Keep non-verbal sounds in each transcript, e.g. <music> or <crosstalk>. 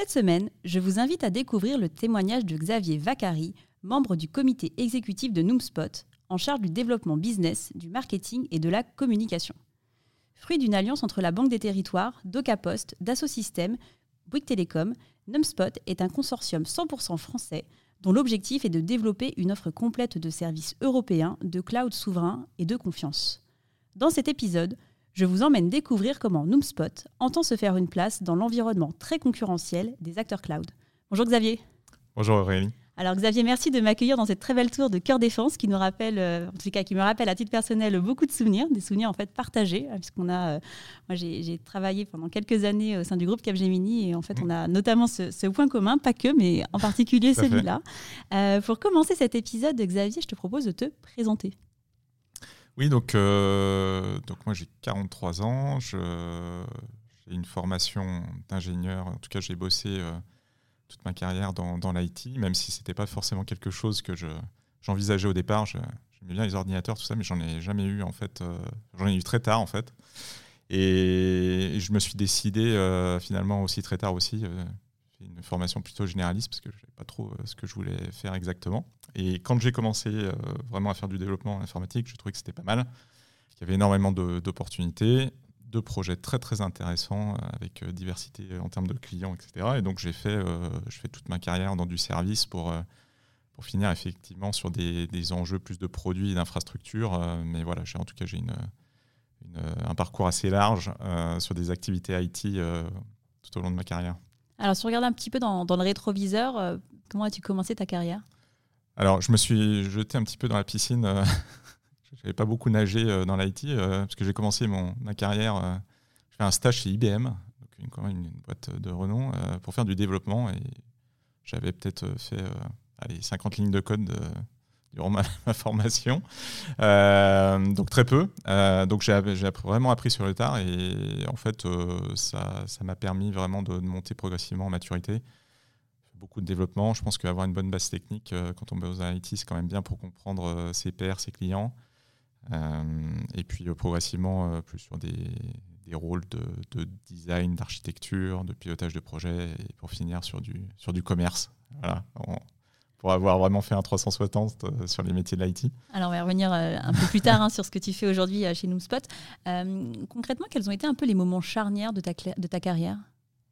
Cette semaine, je vous invite à découvrir le témoignage de Xavier Vacari, membre du comité exécutif de Noomspot, en charge du développement business, du marketing et de la communication. Fruit d'une alliance entre la Banque des Territoires, DocaPost, Dassault Systèmes, Bouygues Télécom, Numspot est un consortium 100% français dont l'objectif est de développer une offre complète de services européens, de cloud souverain et de confiance. Dans cet épisode, je vous emmène découvrir comment Noomspot entend se faire une place dans l'environnement très concurrentiel des acteurs cloud. Bonjour Xavier. Bonjour Aurélie. Alors Xavier, merci de m'accueillir dans cette très belle tour de Cœur Défense qui nous rappelle, euh, en tout cas qui me rappelle à titre personnel beaucoup de souvenirs, des souvenirs en fait partagés, hein, puisqu'on a, euh, moi j'ai travaillé pendant quelques années au sein du groupe Capgemini et en fait on a notamment ce, point commun, pas que, mais en particulier celui-là. Euh, pour commencer cet épisode, Xavier, je te propose de te présenter. Oui, donc, donc moi j'ai 43 ans, j'ai une formation d'ingénieur, en tout cas j'ai bossé toute ma carrière dans, dans l'IT, même si c'était pas forcément quelque chose que j'envisageais au départ. J'aimais bien les ordinateurs, tout ça, mais j'en ai jamais eu en fait. Euh, j'en ai eu très tard en fait. Et je me suis décidé euh, finalement aussi très tard aussi. Euh, une formation plutôt généraliste parce que je savais pas trop ce que je voulais faire exactement. Et quand j'ai commencé vraiment à faire du développement informatique, je trouvais que c'était pas mal. Il y avait énormément d'opportunités deux projets très très intéressants euh, avec euh, diversité en termes de clients, etc. Et donc j'ai fait, euh, je fais toute ma carrière dans du service pour, pour finir effectivement sur des, des enjeux plus de produits et d'infrastructures. mais voilà, en tout cas j'ai une, un parcours assez large sur des activités IT tout au long de ma carrière. Alors si on regarde un petit peu dans, le rétroviseur, comment as-tu commencé ta carrière? Alors, je me suis jeté un petit peu dans la piscine <laughs> je n'avais pas beaucoup nagé euh, dans l'IT euh, parce que j'ai commencé ma carrière. Euh, je fais un stage chez IBM, une boîte de renom, pour faire du développement. Et j'avais peut-être fait allez, 50 lignes de code durant ma, <laughs> formation. donc très peu. donc j'ai vraiment appris sur le tard et en fait ça m'a permis vraiment de, monter progressivement en maturité. Beaucoup de développement. Je pense qu'avoir une bonne base technique quand on bosse dans l'IT, c'est quand même bien pour comprendre ses pairs, ses clients. Euh, et puis euh, progressivement euh, plus sur des, des rôles de, de design, d'architecture, de pilotage de projet, et pour finir sur du, sur du commerce. Voilà, pour avoir vraiment fait un 360 sur les métiers de l'IT. Alors, on va revenir un peu plus tard hein, sur ce que tu fais aujourd'hui chez Noomspot. concrètement, quels ont été un peu les moments charnières de ta, de ta carrière?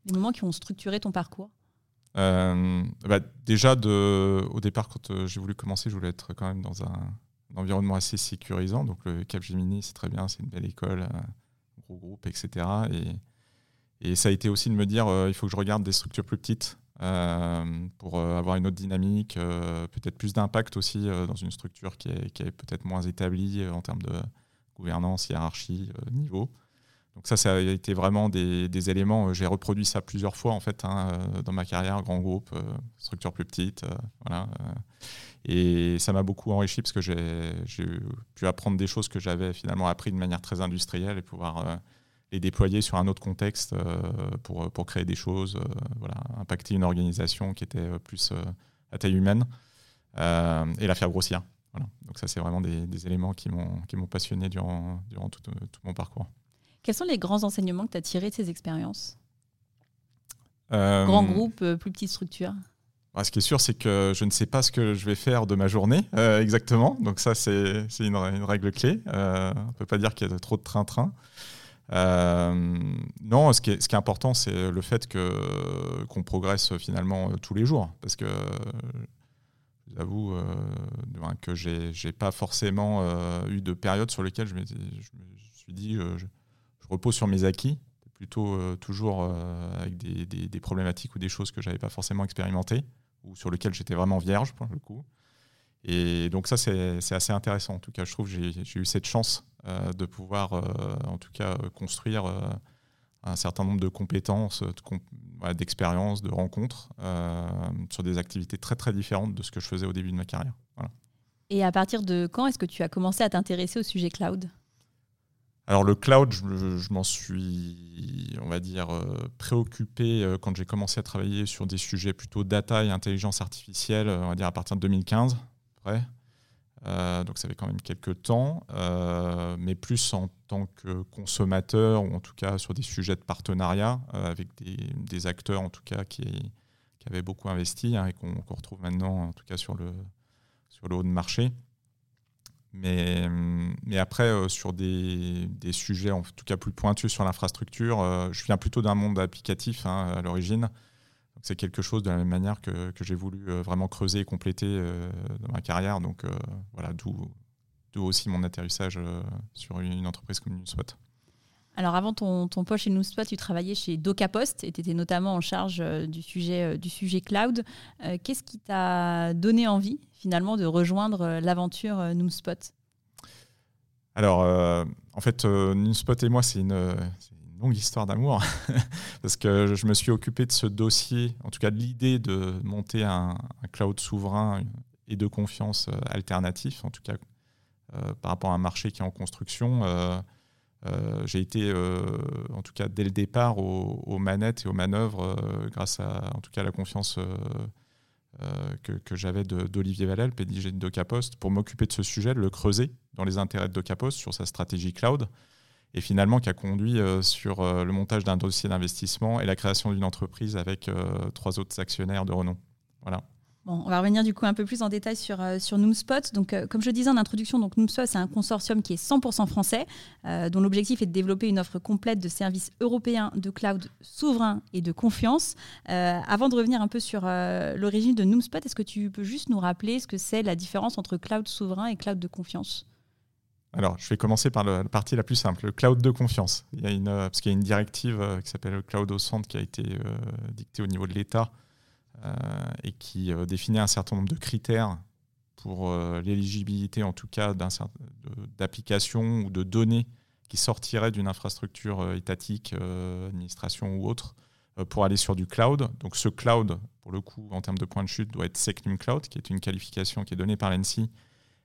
Les moments qui ont structuré ton parcours? Bah, Déjà, de, au départ, quand j'ai voulu commencer, je voulais être quand même dans un, un environnement assez sécurisant. Donc le Capgemini, c'est très bien, c'est une belle école, un gros groupe, etc. Et, et ça a été aussi de me dire, euh, il faut que je regarde des structures plus petites euh, pour euh, avoir une autre dynamique, peut-être plus d'impact aussi dans une structure qui est, peut-être moins établie en termes de gouvernance, hiérarchie, niveau. Donc ça, ça a été vraiment des, éléments. J'ai reproduit ça plusieurs fois en fait hein, dans ma carrière, grand groupe, structure plus petite, voilà. Et ça m'a beaucoup enrichi parce que j'ai pu apprendre des choses que j'avais finalement appris de manière très industrielle et pouvoir euh, les déployer sur un autre contexte euh, pour, pour créer des choses, euh, voilà, impacter une organisation qui était plus à taille humaine et la faire grossir. Voilà. Donc ça, c'est vraiment des, des, éléments qui m'ont passionné durant, durant tout, tout, mon parcours. Quels sont les grands enseignements que tu as tirés de ces expériences? Grand groupe, plus petite structure? Bah, ce qui est sûr, c'est que je ne sais pas ce que je vais faire de ma journée euh, exactement. Donc ça, c'est une, une, règle clé. Euh, on ne peut pas dire qu'il y a trop de train-train. Euh, non, ce qui est, important, c'est le fait que qu'on progresse finalement tous les jours. Parce que je vous avoue que j'ai n'ai pas forcément eu de période sur lesquelles je, me suis dit je, je, repose sur mes acquis plutôt toujours avec des, des, problématiques ou des choses que j'avais pas forcément expérimentées ou sur lequel j'étais vraiment vierge pour le coup. Et donc ça, c'est assez intéressant. En tout cas, je trouve que j'ai eu cette chance euh, de pouvoir, euh, en tout cas, construire euh, un certain nombre de compétences, d'expériences, de rencontres sur des activités très très différentes de ce que je faisais au début de ma carrière. Et à partir de quand est-ce que tu as commencé à t'intéresser au sujet cloud? Alors le cloud, je, m'en suis, on va dire, préoccupé quand j'ai commencé à travailler sur des sujets plutôt data et intelligence artificielle, on va dire à partir de 2015, Euh, donc ça fait quand même quelques temps, euh, mais plus en tant que consommateur ou en tout cas sur des sujets de partenariat euh, avec des, acteurs en tout cas qui, avaient beaucoup investi hein, et qu'on retrouve maintenant en tout cas sur le, sur le haut de marché. Mais, mais après, sur des, des, sujets en tout cas plus pointus sur l'infrastructure, je viens plutôt d'un monde applicatif hein, à l'origine c'est quelque chose de la même manière que, j'ai voulu euh, vraiment creuser et compléter euh, dans ma carrière. Donc euh, voilà, d'où aussi mon atterrissage sur une entreprise comme NewSpot. Alors avant ton, ton poste chez NewSpot, tu travaillais chez DocaPost et tu étais notamment en charge du sujet, du sujet cloud. Qu'est-ce qui t'a donné envie finalement de rejoindre l'aventure NewSpot Alors en fait, NewSpot et moi, c'est une, longue histoire d'amour, <laughs> parce que je me suis occupé de ce dossier, en tout cas de l'idée de monter un, cloud souverain et de confiance euh, alternatif, en tout cas euh, par rapport à un marché qui est en construction. Euh, j'ai été, en tout cas dès le départ, aux, manettes et aux manœuvres grâce à, en tout cas, la confiance que, j'avais d'Olivier Valel, PDG de DocaPost, pour m'occuper de ce sujet, de le creuser dans les intérêts de DocaPost sur sa stratégie cloud et finalement qui a conduit euh, sur euh, le montage d'un dossier d'investissement et la création d'une entreprise avec euh, trois autres actionnaires de renom. Voilà. Bon, on va revenir du coup un peu plus en détail sur, sur Noomspot. Donc, comme je disais en introduction, donc Noomspot, c'est un consortium qui est 100% français, dont l'objectif est de développer une offre complète de services européens de cloud souverain et de confiance. avant de revenir un peu sur l'origine de Noomspot, est-ce que tu peux juste nous rappeler ce que c'est la différence entre cloud souverain et cloud de confiance? Alors, je vais commencer par la partie la plus simple, le cloud de confiance. Il y a une, euh, parce qu'il y a une directive euh, qui s'appelle le Cloud au centre qui a été euh, dictée au niveau de l'État et qui définit un certain nombre de critères pour l'éligibilité, en tout cas, d'applications ou de données qui sortiraient d'une infrastructure étatique, administration ou autre, pour aller sur du cloud. Donc, ce cloud, pour le coup, en termes de point de chute, doit être SecNum Cloud, qui est une qualification qui est donnée par l'ANSI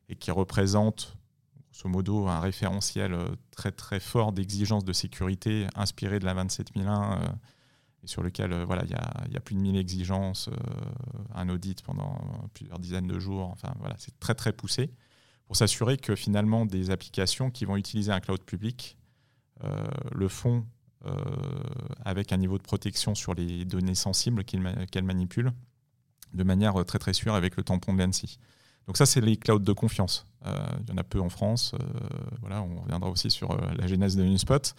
et qui représente grosso modo un référentiel euh, très très fort d'exigence de sécurité inspiré de la 27001 euh, et sur lequel euh, voilà il y, a, plus de 1000 exigences, un audit pendant plusieurs dizaines de jours, enfin voilà c'est très très poussé pour s'assurer que finalement des applications qui vont utiliser un cloud public le font avec un niveau de protection sur les données sensibles qu'elles manipulent de manière très très sûre avec le tampon de l'ANSI. Donc ça, c'est les clouds de confiance. Euh, il y en a peu en France. Euh, voilà, on reviendra aussi sur euh, la genèse de Unispot.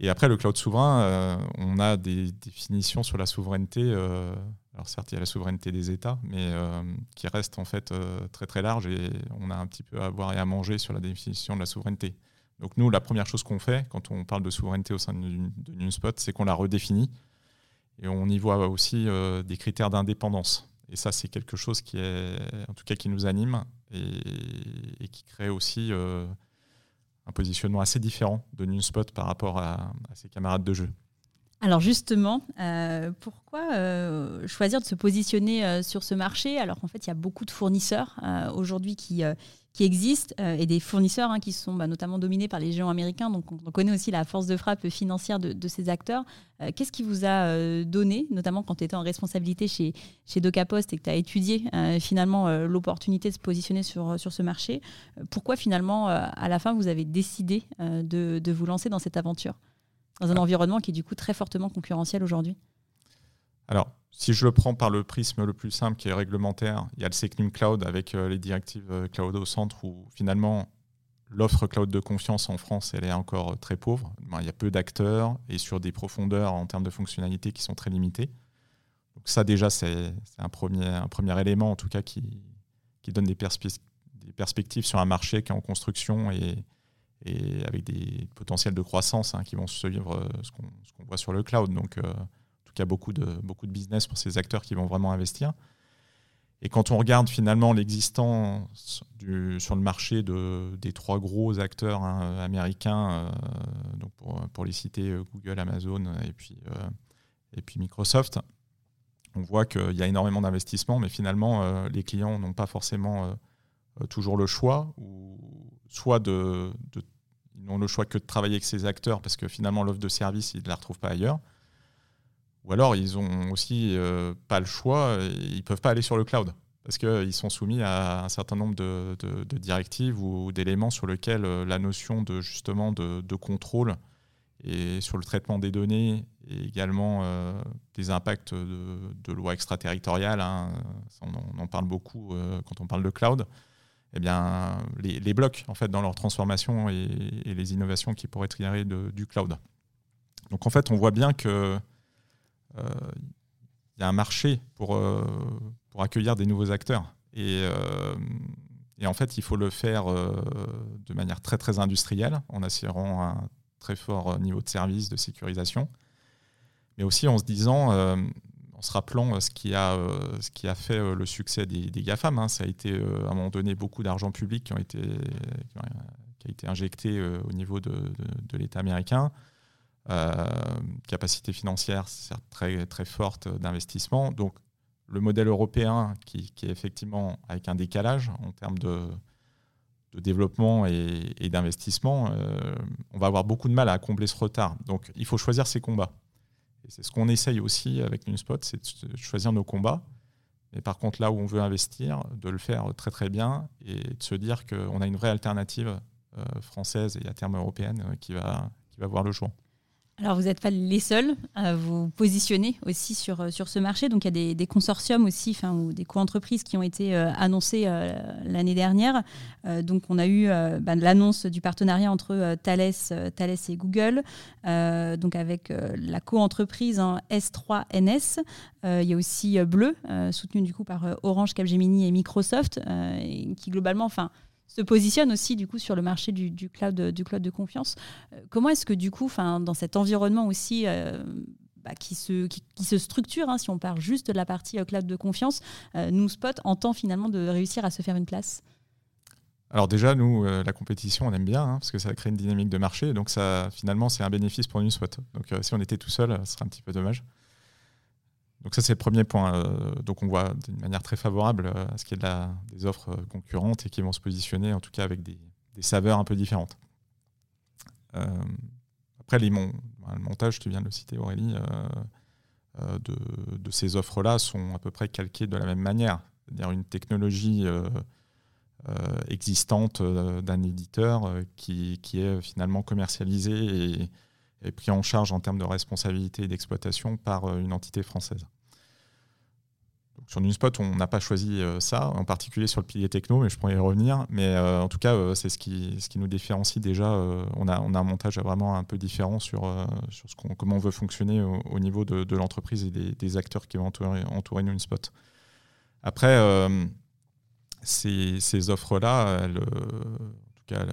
Et après, le cloud souverain, on a des définitions sur la souveraineté. alors certes, il y a la souveraineté des États, mais qui reste en fait très très large et on a un petit peu à voir et à manger sur la définition de la souveraineté. Donc nous, la première chose qu'on fait quand on parle de souveraineté au sein de, Newspot, c'est qu'on la redéfinit et on y voit aussi des critères d'indépendance. Et ça, c'est quelque chose qui est, en tout cas, qui nous anime et, qui crée aussi euh, un positionnement assez différent de Newspot par rapport à, ses camarades de jeu. Alors justement, euh, pourquoi euh, choisir de se positionner sur ce marché? Alors qu'en fait il y a beaucoup de fournisseurs aujourd'hui qui, qui existent euh, et des fournisseurs hein, qui sont bah, notamment dominés par les géants américains. Donc on, connaît aussi la force de frappe financière de, ces acteurs. Euh, qu'est-ce qui vous a euh, donné, notamment quand tu étais en responsabilité chez, chez DocaPost et que tu as étudié finalement l'opportunité de se positionner sur, sur ce marché? Pourquoi finalement, à la fin, vous avez décidé de, de vous lancer dans cette aventure? Dans un environnement qui est du coup très fortement concurrentiel aujourd'hui alors, si je le prends par le prisme le plus simple qui est réglementaire, il y a le SecNum Cloud avec euh, les directives euh, cloud au centre où finalement l'offre cloud de confiance en France, elle est encore euh, très pauvre. il y a peu d'acteurs et sur des profondeurs en termes de fonctionnalités qui sont très limitées. Donc ça déjà, c'est un premier, un premier élément en tout cas qui, qui donne des, des, perspectives sur un marché qui est en construction et, et avec des potentiels de croissance hein, qui vont suivre ce qu'on voit sur le cloud. Donc y a beaucoup de, beaucoup de business pour ces acteurs qui vont vraiment investir. Et quand on regarde finalement l'existence sur le marché de, des trois gros acteurs hein, américains, donc pour, pour, les citer Google, Amazon et puis, et puis Microsoft, on voit qu'il y a énormément d'investissements, mais finalement, les clients n'ont pas forcément toujours le choix, soit ils n'ont le choix que de travailler avec ces acteurs parce que finalement l'offre de service, ils ne la retrouvent pas ailleurs. Ou alors ils n'ont aussi euh, pas le choix, ils ne peuvent pas aller sur le cloud parce qu'ils sont soumis à un certain nombre de, directives ou d'éléments sur lesquels euh, la notion de justement de, contrôle et sur le traitement des données et également euh, des impacts de, lois extraterritoriales, hein, on, en parle beaucoup quand on parle de cloud, eh bien, les, blocs en fait, dans leur transformation et, les innovations qui pourraient tirer du cloud. Donc en fait, on voit bien que il euh, y a un marché pour, euh, pour accueillir des nouveaux acteurs. Et, euh, et, en fait, il faut le faire de manière très très industrielle, en assurant un très fort niveau de service, de sécurisation, mais aussi en se disant en se rappelant ce qui a, ce qui a fait le succès des, GAFAM. Hein. Ça a été à un moment donné beaucoup d'argent public qui, été, qui a été injecté au niveau de, de l'État américain. Euh, capacité financière très, très forte d'investissement. Donc le modèle européen qui, est effectivement avec un décalage en termes de, de développement et, d'investissement, euh, on va avoir beaucoup de mal à combler ce retard. Donc il faut choisir ses combats. C'est ce qu'on essaye aussi avec NewSpot, c'est de choisir nos combats. Mais par contre, là où on veut investir, de le faire très très bien et de se dire qu'on a une vraie alternative euh, française et à terme européenne qui, va, qui va voir le jour. Alors, vous n'êtes pas les seuls à vous positionner aussi sur, euh, ce marché. Donc, il y a des, consortiums aussi, ou des co-entreprises qui ont été euh, annoncées euh, l'année dernière. donc, on a eu bah, l'annonce du partenariat entre Thales, et Google, donc avec la co-entreprise en S3NS. il y a aussi Bleu, soutenu du coup par Orange, Capgemini et Microsoft, qui globalement, enfin, se positionne aussi du coup sur le marché du, cloud, du cloud de confiance. Euh, comment est-ce que du coup, dans cet environnement aussi euh, bah, qui, se, qui, se structure, hein, si on part juste de la partie euh, cloud de confiance, nous Spot entend finalement de réussir à se faire une place? Alors déjà, nous, la compétition, on aime bien, hein, parce que ça crée une dynamique de marché, donc ça, finalement, c'est un bénéfice pour NewSpot. Donc si on était tout seul, ce serait un petit peu dommage. Donc ça, c'est le premier point. Euh, donc on voit d'une manière très favorable euh, à ce qu'il y ait des offres euh, concurrentes et qui vont se positionner, en tout cas avec des, saveurs un peu différentes. après, les le montage, tu viens de le citer Aurélie, de, ces offres-là sont à peu près calquées de la même manière. C'est-à-dire une technologie existante d'un éditeur qui, est finalement commercialisée et, pris en charge en termes de responsabilité et d'exploitation par une entité française sur NewSpot, on n'a pas choisi euh, ça, en particulier sur le pilier techno, mais je pourrais y revenir. Mais euh, en tout cas, euh, c'est ce qui, nous différencie déjà. on, a, un montage vraiment un peu différent sur, ce comment on veut fonctionner au, niveau de, l'entreprise et des, acteurs qui vont entourer, entourer NewSpot. Après, ces, ces offres-là, en tout cas,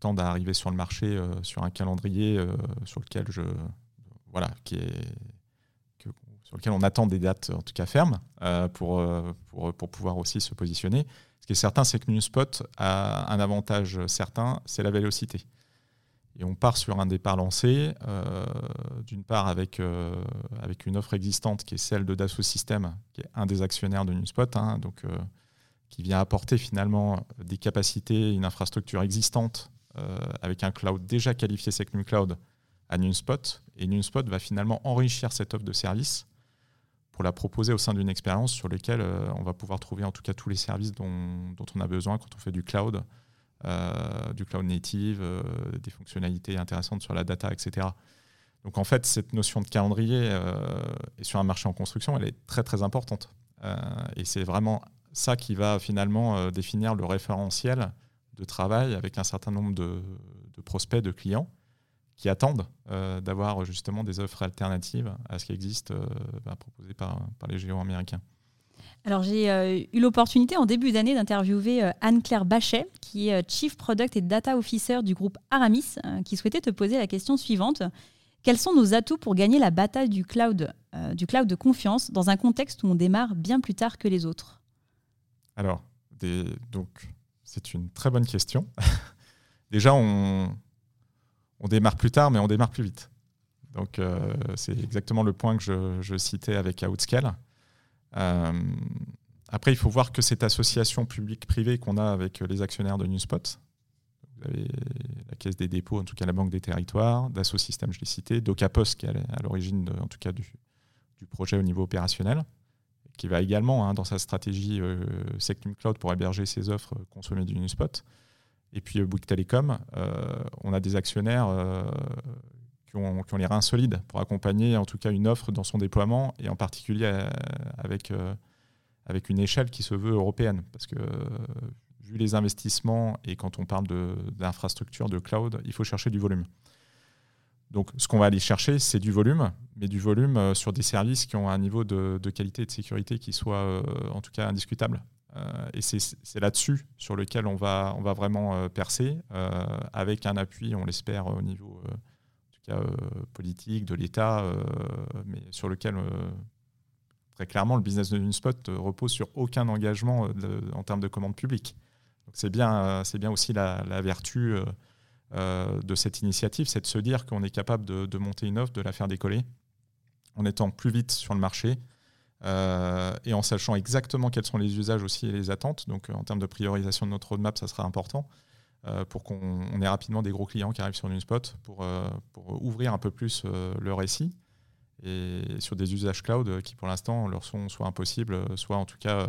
tendent à arriver sur le marché sur un calendrier sur lequel je. Voilà, qui est sur lequel on attend des dates en tout cas fermes euh, pour, euh, pour, pour, pouvoir aussi se positionner. Ce qui est certain, c'est que NewSpot a un avantage certain, c'est la vélocité. Et on part sur un départ lancé, euh, d'une part avec, avec une offre existante qui est celle de Dassault Systèmes, qui est un des actionnaires de NewSpot, hein, donc, qui vient apporter finalement des capacités, une infrastructure existante avec un cloud déjà qualifié SecNumCloud à NewSpot. Et NewSpot va finalement enrichir cette offre de service pour la proposer au sein d'une expérience sur laquelle euh, on va pouvoir trouver en tout cas tous les services dont, on a besoin quand on fait du cloud, euh, du cloud native, euh, des fonctionnalités intéressantes sur la data, etc. Donc en fait, cette notion de calendrier et sur un marché en construction, elle est très très importante. et c'est vraiment ça qui va finalement définir le référentiel de travail avec un certain nombre de prospects, de clients qui attendent euh, d'avoir justement des offres alternatives à ce qui existe euh, bah, proposé par, par, les géants américains. Alors j'ai euh, eu l'opportunité en début d'année d'interviewer Anne-Claire Bachet, qui est Chief Product et Data Officer du groupe Aramis, qui souhaitait te poser la question suivante. Quels sont nos atouts pour gagner la bataille du cloud, du cloud de confiance dans un contexte où on démarre bien plus tard que les autres? Alors, donc, c'est une très bonne question. <laughs> Déjà, on, démarre plus tard, mais on démarre plus vite. Donc, euh, c'est exactement le point que je, citais avec Outscale. Euh, après, il faut voir que cette association publique-privée qu'on a avec les actionnaires de Newspot, vous avez la Caisse des dépôts, en tout cas la Banque des territoires, Dassault je l'ai cité, DocaPost, qui est à l'origine, en tout cas, du, projet au niveau opérationnel, qui va également, hein, dans sa stratégie euh, Sectum Cloud pour héberger ses offres, consommer du Newspot. Et puis Bouygues Telecom, euh, on a des actionnaires euh, qui, ont, les reins solides pour accompagner en tout cas une offre dans son déploiement et en particulier euh, avec, avec une échelle qui se veut européenne. Parce que vu les investissements et quand on parle d'infrastructure, de, cloud, il faut chercher du volume. Donc ce qu'on va aller chercher, c'est du volume, mais du volume sur des services qui ont un niveau de, qualité et de sécurité qui soit en tout cas indiscutable. Euh, et c'est là-dessus sur lequel on va, on va vraiment euh, percer, euh, avec un appui, on l'espère, au niveau politique, de l'État, mais sur lequel très clairement, le business de Unspot repose sur aucun engagement en termes de commande publique. C'est bien, c'est bien aussi la, vertu de cette initiative, c'est de se dire qu'on est capable de, monter une offre, de la faire décoller, en étant plus vite sur le marché, euh, et en sachant exactement quels sont les usages aussi et les attentes. Donc euh, en termes de priorisation de notre roadmap, ça sera important euh, pour qu'on ait rapidement des gros clients qui arrivent sur NewSpot pour, pour ouvrir un peu plus le récit et sur des usages cloud qui pour l'instant leur sont soit impossibles, soit en tout cas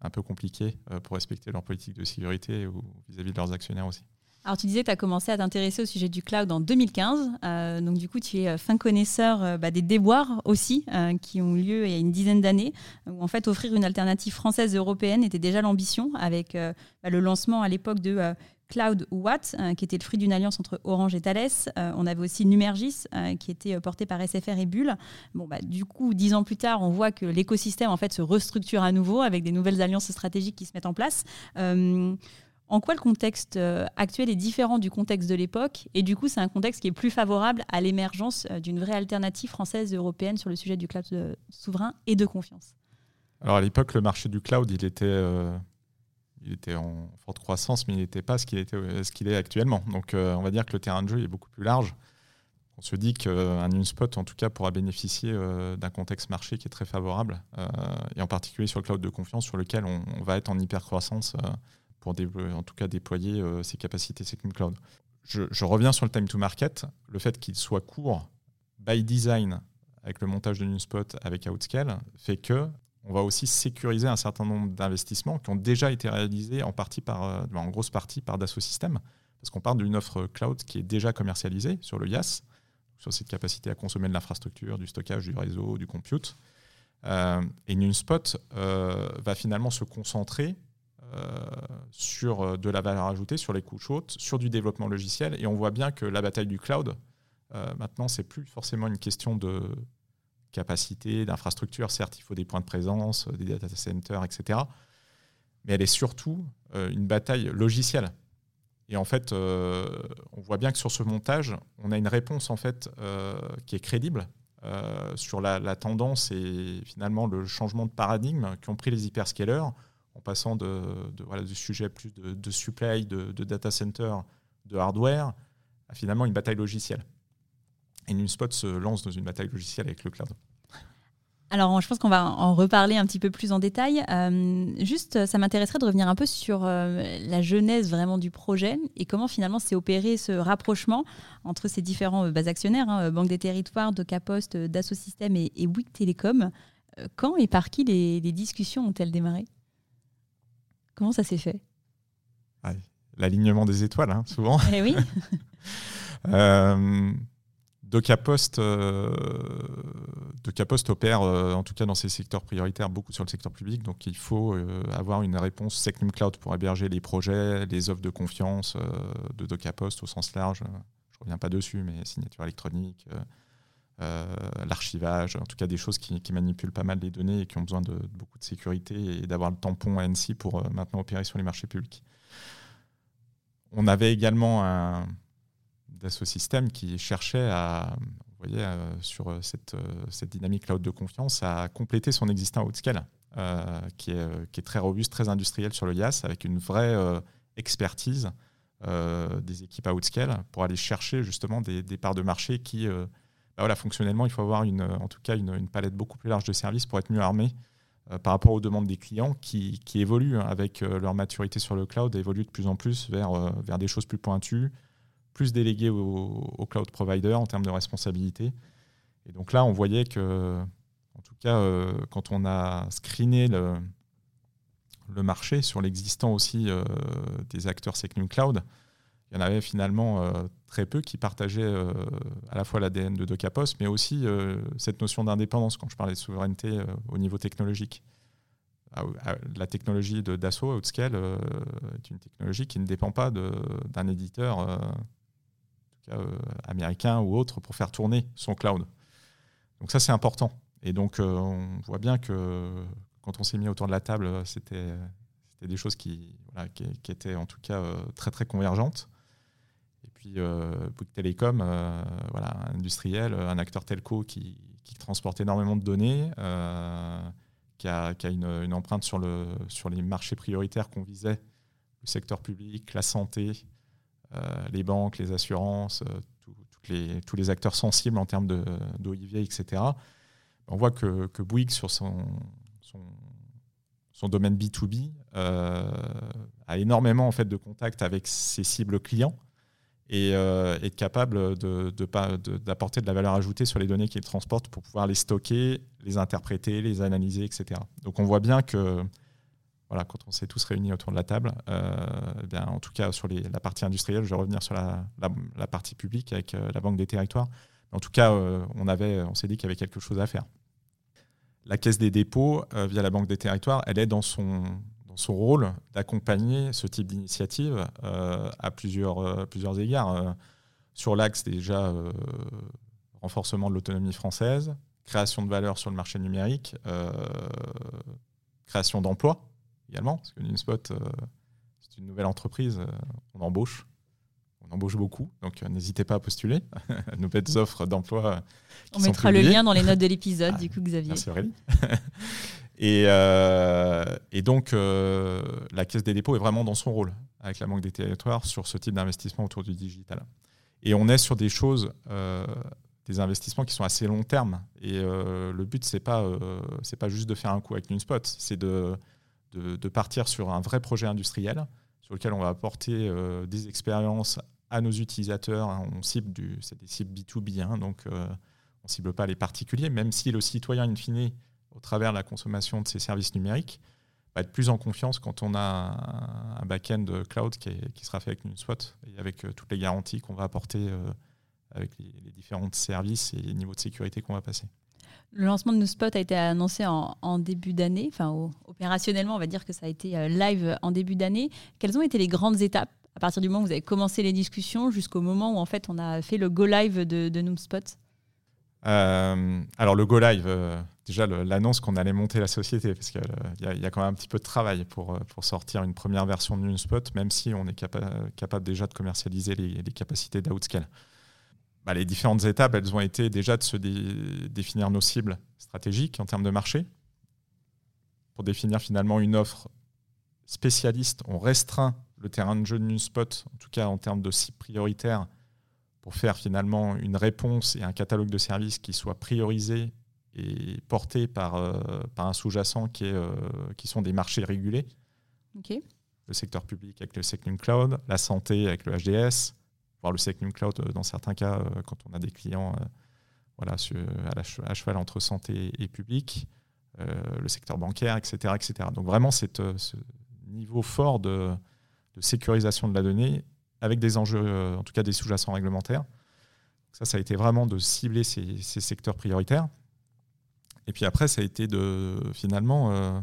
un peu compliqués pour respecter leur politique de sécurité ou vis à -vis de leurs actionnaires aussi. Alors tu disais que tu as commencé à t'intéresser au sujet du cloud en 2015. Euh, donc du coup, tu es euh, fin connaisseur euh, bah, des déboires aussi qui ont eu lieu il y a une dizaine d'années, où en fait offrir une alternative française européenne était déjà l'ambition avec bah, le lancement à l'époque de Cloud Watt, qui était le fruit d'une alliance entre Orange et Thales. on avait aussi Numergis, qui était porté par SFR et Bull. Bon, bah, du coup, dix ans plus tard, on voit que l'écosystème en fait se restructure à nouveau avec des nouvelles alliances stratégiques qui se mettent en place. En quoi le contexte euh, actuel est différent du contexte de l'époque Et du coup, c'est un contexte qui est plus favorable à l'émergence euh, d'une vraie alternative française et européenne sur le sujet du cloud euh, souverain et de confiance? Alors à l'époque, le marché du cloud, il était, il était en forte croissance, mais il n'était pas ce qu'il, était, ce qu'il est actuellement. Donc on va dire que le terrain de jeu est beaucoup plus large. On se dit qu'un NewSpot, en tout cas, pourra bénéficier d'un contexte marché qui est très favorable, et en particulier sur le cloud de confiance, sur lequel on, on va être en hyper croissance pour en tout cas déployer euh, ses capacités Second Cloud. Je, reviens sur le time to market. Le fait qu'il soit court by design avec le montage de NewSpot avec Outscale fait que on va aussi sécuriser un certain nombre d'investissements qui ont déjà été réalisés en, partie par, euh, en grosse partie par Dassault Systèmes, parce qu'on parle d'une offre cloud qui est déjà commercialisée sur le IaaS, sur cette capacité à consommer de l'infrastructure, du stockage, du réseau, du compute. Euh, et NewSpot va finalement se concentrer euh, sur euh, de la valeur ajoutée, sur les couches hautes, sur du développement logiciel. Et on voit bien que la bataille du cloud, euh, maintenant, c'est plus forcément une question de capacité, d'infrastructure. Certes, il faut des points de présence, des data centers, etc. Mais elle est surtout une bataille logicielle. Et en fait, on voit bien que sur ce montage, on a une réponse en fait qui est crédible sur la, la, tendance et finalement le changement de paradigme qu'ont pris les hyperscalers en passant de, voilà, du sujet plus de, supply, de, data center, de hardware, à finalement une bataille logicielle. Et NewSpot se lance dans une bataille logicielle avec le cloud. Alors, je pense qu'on va en reparler un petit peu plus en détail. Euh, juste, ça m'intéresserait de revenir un peu sur euh, la genèse vraiment du projet et comment finalement s'est opéré ce rapprochement entre ces différents euh, bas actionnaires, hein, Banque des Territoires, Docapost, Dassault Systèmes et, et Bouygues Télécom. Quand et par qui les discussions ont-elles démarré? Comment ça s'est fait? L'alignement des étoiles, hein, souvent. Eh oui. <laughs> euh, Docapost, euh, opère, euh, en tout cas dans ses secteurs prioritaires, beaucoup sur le secteur public. Donc il faut euh, avoir une réponse Secnum Cloud pour héberger les projets, les offres de confiance de Docapost au sens large. Je ne reviens pas dessus, mais signature électronique, l'archivage, en tout cas des choses qui, manipulent pas mal les données et qui ont besoin de, beaucoup de sécurité et d'avoir le tampon ANSI pour euh, maintenant opérer sur les marchés publics. On avait également un Dassault Systèmes qui cherchait à, vous voyez, euh, sur cette, cette, dynamique cloud de confiance, à compléter son existant à haute scale qui, est, très robuste, très industriel sur le IaaS, avec une vraie expertise des équipes à outscale pour aller chercher justement des parts de marché qui, bah voilà, fonctionnellement, il faut avoir une, en tout cas une, palette beaucoup plus large de services pour être mieux armé par rapport aux demandes des clients qui, évoluent hein, avec leur maturité sur le cloud, évoluent de plus en plus vers, vers des choses plus pointues, plus délégué au, cloud provider en termes de responsabilité. Et donc là, on voyait que, en tout cas, euh, quand on a screené le, le marché sur l'existant aussi euh, des acteurs Secnum Cloud, il y en avait finalement euh, très peu qui partageaient à la fois l'ADN de Docapos, mais aussi cette notion d'indépendance quand je parlais de souveraineté au niveau technologique. Ah ah, la technologie de Dassault Outscale est une technologie qui ne dépend pas d'un éditeur euh, américain ou autre, pour faire tourner son cloud. Donc ça, c'est important. Et donc, euh, on voit bien que quand on s'est mis autour de la table, c'était des choses qui, qui, étaient en tout cas euh, très, très convergentes. Puis, Bouygues Télécom, voilà, industriel, un acteur telco qui, transporte énormément de données, qui a, une, empreinte sur, le, sur les marchés prioritaires qu'on visait, le secteur public, la santé, euh, les banques, les assurances, euh, tous les acteurs sensibles en termes d'OIV, etc. On voit que, Bouygues, sur son, domaine B2B, euh, a énormément en fait, de contacts avec ses cibles clients et est capable d'apporter de, de, la valeur ajoutée sur les données qu'il transporte pour pouvoir les stocker, les interpréter, les analyser, etc. Donc on voit bien que voilà, quand on s'est tous réunis autour de la table, euh, eh bien, en tout cas sur la partie industrielle, je vais revenir sur la, partie publique avec euh, la Banque des Territoires. En tout cas, euh, on, on s'est dit qu'il y avait quelque chose à faire. La Caisse des dépôts, via la Banque des Territoires, elle est dans son, dans son rôle d'accompagner ce type d'initiative à plusieurs, plusieurs égards. sur l'axe déjà renforcement de l'autonomie française, création de valeur sur le marché numérique, création d'emplois également, parce que euh, c'est une nouvelle entreprise, euh, on embauche. On embauche beaucoup, donc euh, n'hésitez pas à postuler. <laughs> Nouvelles offres d'emploi. On mettra le lien dans les notes de l'épisode, <laughs> ah, du coup, Xavier. Merci Aurélie. <laughs> et, et, donc, la Caisse des dépôts est vraiment dans son rôle avec la Banque des territoires sur ce type d'investissement autour du digital. Et on est sur des choses, des investissements qui sont assez long terme. Et le but, c'est pas, pas juste de faire un coup avec NewSpot, c'est de de, partir sur un vrai projet industriel sur lequel on va apporter euh, des expériences à nos utilisateurs. On cible du, c'est des cibles B2B, hein, donc euh, on ne cible pas les particuliers, même si le citoyen, in fine, au travers de la consommation de ces services numériques, va être plus en confiance quand on a un, back-end cloud qui, sera fait avec une SWOT et avec euh, toutes les garanties qu'on va apporter avec les, les différents services et les niveaux de sécurité qu'on va passer. Le lancement de NewSpot a été annoncé en, début d'année, enfin opérationnellement on va dire que ça a été euh, live en début d'année. Quelles ont été les grandes étapes? À partir du moment où vous avez commencé les discussions jusqu'au moment où en fait on a fait le go live de, de euh, Alors le go live, euh, déjà l'annonce qu'on allait monter la société, parce qu'il y, a quand même un petit peu de travail pour, pour sortir une première version de NewSpot, même si on est capable déjà de commercialiser les, capacités d'Outscale. Bah, les différentes étapes, elles ont été déjà de se définir nos cibles stratégiques en termes de marché. Pour définir finalement une offre spécialiste, on restreint le terrain de jeu de NewSpot, en tout cas en termes de cibles prioritaires, pour faire finalement une réponse et un catalogue de services qui soit priorisé et porté par, euh, par un sous-jacent qui, est, euh, qui sont des marchés régulés. Le secteur public avec le Secnum Cloud, la santé avec le HDS, le Secnum Cloud euh, dans certains cas quand on a des clients voilà, à, cheval entre santé et public, le secteur bancaire, etc. etc. Donc vraiment cette, ce niveau fort de, sécurisation de la donnée avec des enjeux, en tout cas des sous-jacents réglementaires. Ça, ça a été vraiment de cibler ces, secteurs prioritaires. Et puis après, ça a été de finalement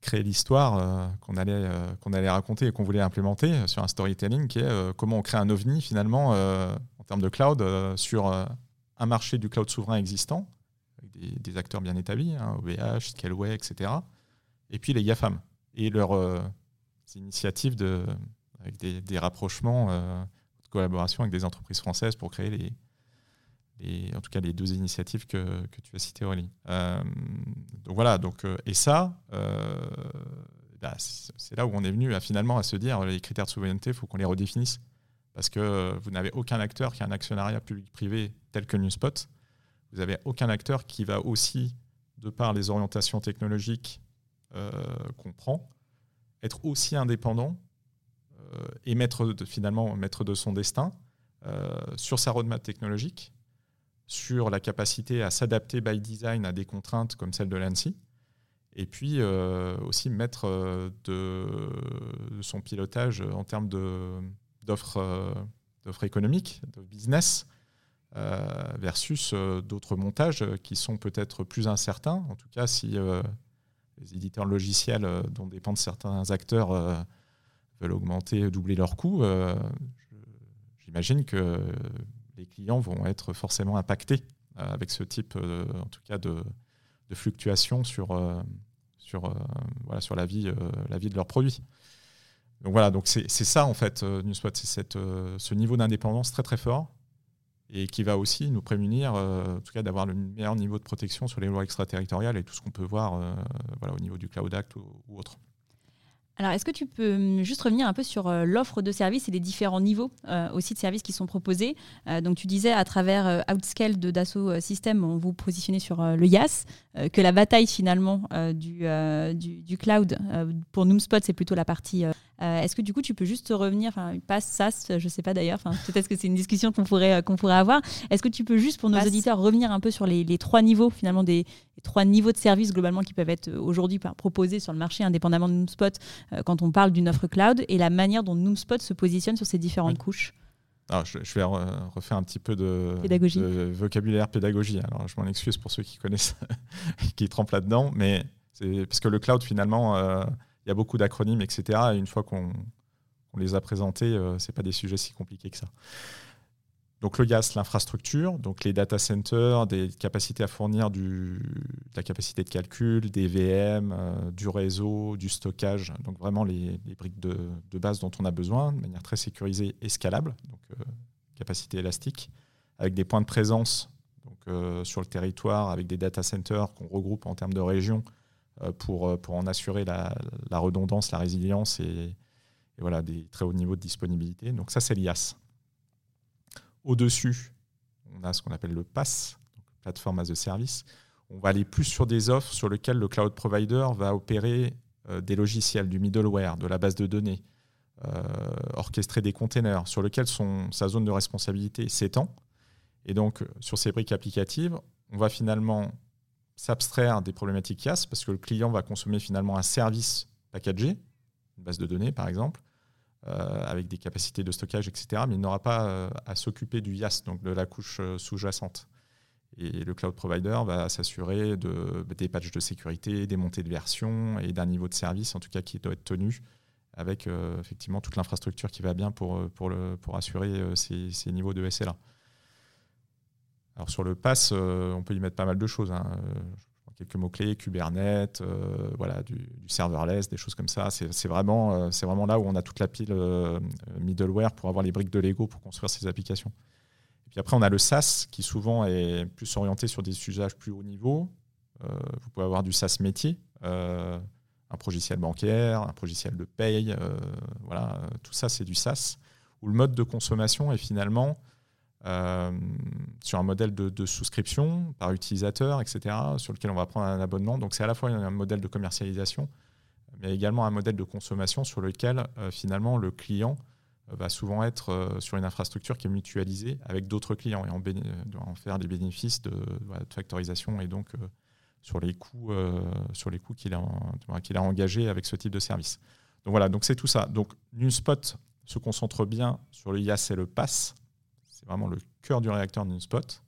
créer l'histoire euh, qu'on allait, euh, allait raconter et qu'on voulait implémenter sur un storytelling qui est euh, comment on crée un ovni finalement en termes de cloud sur un marché du cloud souverain existant, avec des, acteurs bien établis, hein, OVH, Scaleway, etc. Et puis les GAFAM et leurs initiatives de, avec des, rapprochements de collaboration avec des entreprises françaises pour créer les, en tout cas les deux initiatives que, tu as citées, Aurélie. donc voilà, donc, et ça, bah, c'est là où on est venu finalement à se dire les critères de souveraineté, il faut qu'on les redéfinisse. Parce que vous n'avez aucun acteur qui a un actionnariat public-privé tel que NewSpot. Vous n'avez aucun acteur qui va aussi, de par les orientations technologiques qu'on prend, être aussi indépendant euh, et maître de, finalement maître de son destin euh, sur sa roadmap technologique, sur la capacité à s'adapter by design à des contraintes comme celle de l'ANSI, et puis euh, aussi maître de, son pilotage en termes d'offres économiques, de business, versus d'autres montages qui sont peut-être plus incertains. En tout cas, si les éditeurs logiciels dont dépendent certains acteurs veulent augmenter, doubler leurs coûts, euh, j'imagine que les clients vont être forcément impactés euh, avec ce type, euh, en tout cas, de, de fluctuations sur, sur, voilà, sur la, vie, la vie de leurs produits. Donc voilà, donc c'est ça en fait, NewSpot, c'est ce niveau d'indépendance très très fort et qui va aussi nous prémunir, en tout cas, d'avoir le meilleur niveau de protection sur les lois extraterritoriales et tout ce qu'on peut voir voilà, au niveau du Cloud Act ou autre. Alors, est-ce que tu peux hum, juste revenir un peu sur euh, l'offre de services et les différents niveaux euh, aussi de services qui sont proposés? Euh, Donc, tu disais à travers Outscale de Dassault Systèmes, on vous positionnez sur le YAS, que la bataille finalement du, du, cloud pour Noomspot, c'est plutôt la partie euh, est-ce que du coup, tu peux juste revenir, enfin, passe SaaS, je ne sais pas d'ailleurs, <laughs> peut-être que c'est une discussion qu'on pourrait, euh, qu'on pourrait avoir. Est-ce que tu peux juste, pour nos auditeurs, revenir un peu sur les, trois niveaux, finalement, des trois niveaux de services globalement qui peuvent être euh, aujourd'hui proposés sur le marché indépendamment de Noomspot quand on parle d'une offre cloud et la manière dont Noomspot se positionne sur ces différentes couches? Alors, je, vais refaire un petit peu de, vocabulaire pédagogie. Alors, je m'en excuse pour ceux qui connaissent, <laughs> qui trempent là-dedans, mais c'est parce que le cloud, finalement, y a beaucoup d'acronymes, etc. Et une fois qu'on les a présentés, euh, ce n'est pas des sujets si compliqués que ça. Donc le GAS, l'infrastructure, donc les data centers, des capacités à fournir de la capacité de calcul, des VM, euh, du réseau, du stockage, donc vraiment les, briques de, base dont on a besoin de manière très sécurisée et scalable, donc euh, capacité élastique, avec des points de présence donc, sur le territoire, avec des data centers qu'on regroupe en termes de régions euh, pour, euh, pour en assurer la, redondance, la résilience et, voilà, des très hauts niveaux de disponibilité. Donc ça, c'est l'IAS. Au-dessus, on a ce qu'on appelle le PaaS, Platform as a Service. On va aller plus sur des offres sur lesquelles le cloud provider va opérer euh, des logiciels, du middleware, de la base de données, orchestrer des containers, sur lesquels son, sa zone de responsabilité s'étend. Et donc, sur ces briques applicatives, on va finalement s'abstraire des problématiques IaaS parce que le client va consommer finalement un service packagé, une base de données par exemple, euh, avec des capacités de stockage, etc. Mais il n'aura pas euh, à s'occuper du IaaS, donc de la couche euh, sous-jacente. Et le cloud provider va s'assurer de, des patchs de sécurité, des montées de version et d'un niveau de service, en tout cas, qui doit être tenu avec effectivement toute l'infrastructure qui va bien pour assurer ces, ces niveaux de SLA. Alors sur le pass, euh, on peut y mettre pas mal de choses. Hein. quelques mots-clés, Kubernetes, euh, voilà, du, serverless, des choses comme ça. C'est vraiment, euh, vraiment là où on a toute la pile middleware pour avoir les briques de Lego pour construire ces applications. Et puis après, on a le SaaS qui souvent est plus orienté sur des usages plus haut niveau. vous pouvez avoir du SaaS métier, un logiciel bancaire, un logiciel de paye. voilà, tout ça, c'est du SaaS où le mode de consommation est finalement euh, sur un modèle de, souscription par utilisateur, etc., sur lequel on va prendre un abonnement. Donc c'est à la fois un modèle de commercialisation, mais également un modèle de consommation sur lequel euh, finalement le client euh, va souvent être sur une infrastructure qui est mutualisée avec d'autres clients et en, faire des bénéfices de, factorisation et donc sur les coûts, sur les coûts qu'il a, a engagés avec ce type de service. Donc voilà, donc c'est tout ça. Donc NewSpot se concentre bien sur le IaaS et le PaaS, c'est vraiment le cœur du réacteur spot.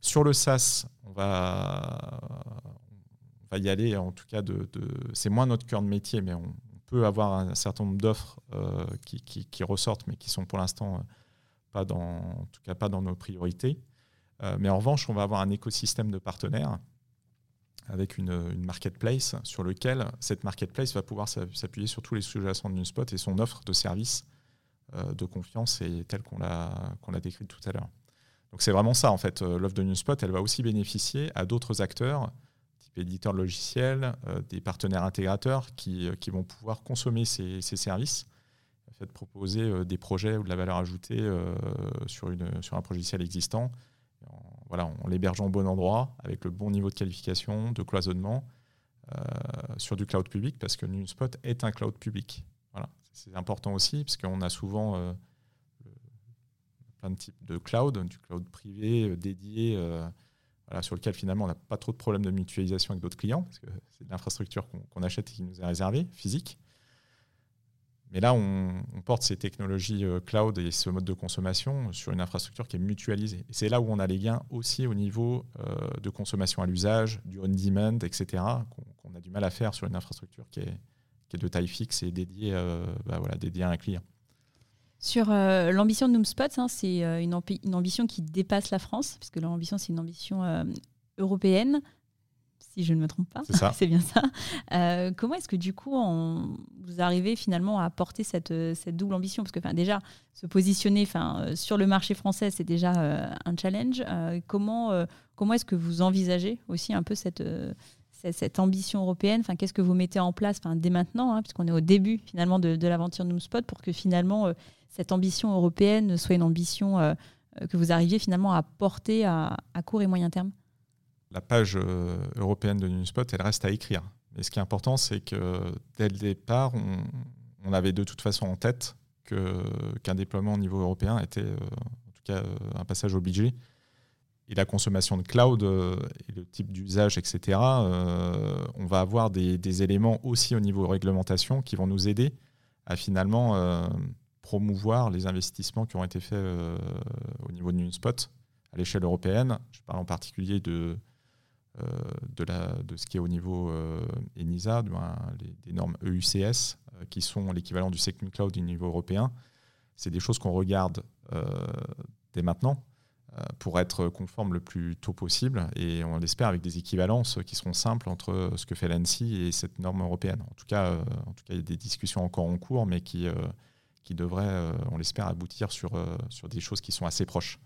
Sur le SaaS, on va, on va y aller, en tout cas, de, c'est moins notre cœur de métier, mais on, peut avoir un certain nombre d'offres euh, qui, ressortent, mais qui sont pour l'instant euh, pas dans, en tout cas pas dans nos priorités. Euh, mais en revanche, on va avoir un écosystème de partenaires avec une, marketplace sur lequel cette marketplace va pouvoir s'appuyer sur tous les sous-jacents de spot et son offre de service de confiance et telle qu'on l'a qu'on décrite tout à l'heure. Donc c'est vraiment ça en fait. L'offre de NewSpot, elle va aussi bénéficier à d'autres acteurs, type éditeurs de logiciels, des partenaires intégrateurs qui, vont pouvoir consommer ces, ces services proposer des projets ou de la valeur ajoutée sur, un logiciel existant voilà, en l'hébergeant au bon endroit, avec le bon niveau de qualification, de cloisonnement, euh, sur du cloud public, parce que NewSpot est un cloud public. C'est important aussi, parce qu'on a souvent euh, plein de types de cloud, du cloud privé euh, dédié, voilà, sur lequel finalement on n'a pas trop de problèmes de mutualisation avec d'autres clients, parce que c'est de l'infrastructure qu'on achète et qui nous est réservée, physique. Mais là, on, porte ces technologies euh, cloud et ce mode de consommation sur une infrastructure qui est mutualisée. Et c'est là où on a les gains aussi au niveau euh, de consommation à l'usage, du on-demand, etc., qu'on a du mal à faire sur une infrastructure qui est, de taille fixe et dédiée, euh, bah voilà, dédiée à un client. Sur l'ambition de Noomspot, hein, c'est une, une, ambition qui dépasse la France, puisque l'ambition, c'est une ambition européenne si je ne me trompe pas. <laughs> C'est bien ça. Euh, comment est-ce que du coup, vous arrivez finalement à porter cette, cette double ambition? Parce que déjà, se positionner euh, sur le marché français, c'est déjà euh, un challenge. comment comment est-ce que vous envisagez aussi un peu cette, cette, ambition européenne enfin, Qu'est-ce que vous mettez en place dès maintenant, hein, puisqu'on est au début finalement de, de l'aventure Noomspot, pour que finalement cette ambition européenne soit une ambition que vous arriviez finalement à porter à court et moyen terme? La page euh, européenne de NewSpot, elle reste à écrire. Et ce qui est important, c'est que dès le départ, on, avait de toute façon en tête qu'un déploiement au niveau européen était euh, en tout cas euh, un passage obligé. Et la consommation de cloud et le type d'usage, etc., on va avoir des, éléments aussi au niveau réglementation qui vont nous aider à finalement promouvoir les investissements qui ont été faits au niveau de NewSpot à l'échelle européenne. Je parle en particulier de, euh, de, ce qui est au niveau euh, ENISA, des normes EUCS, euh, qui sont l'équivalent du Second Cloud au niveau européen. C'est des choses qu'on regarde dès maintenant pour être conforme le plus tôt possible et on l'espère avec des équivalences qui seront simples entre ce que fait l'ANSI et cette norme européenne. En tout cas, en tout cas il y a des discussions encore en cours, mais qui, qui devraient, on l'espère, aboutir sur, sur des choses qui sont assez proches.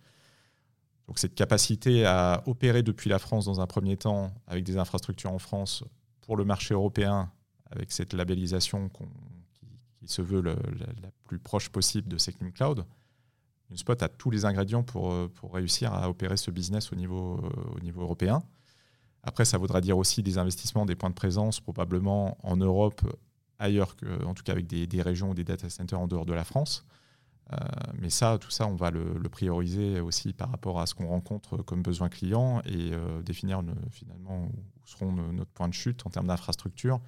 Donc cette capacité à opérer depuis la France dans un premier temps avec des infrastructures en France pour le marché européen, avec cette labellisation qui, se veut la, plus proche possible de Secnum Cloud, spot a tous les ingrédients pour, euh, pour réussir à opérer ce business au niveau, euh, au niveau européen. Après, ça voudra dire aussi des investissements, des points de présence, probablement en Europe, ailleurs que, en tout cas avec des, régions ou des data centers en dehors de la France. Euh, mais ça, tout ça, on va le, prioriser aussi par rapport à ce qu'on rencontre comme besoin client et définir finalement où seront notre point de chute en termes d'infrastructure,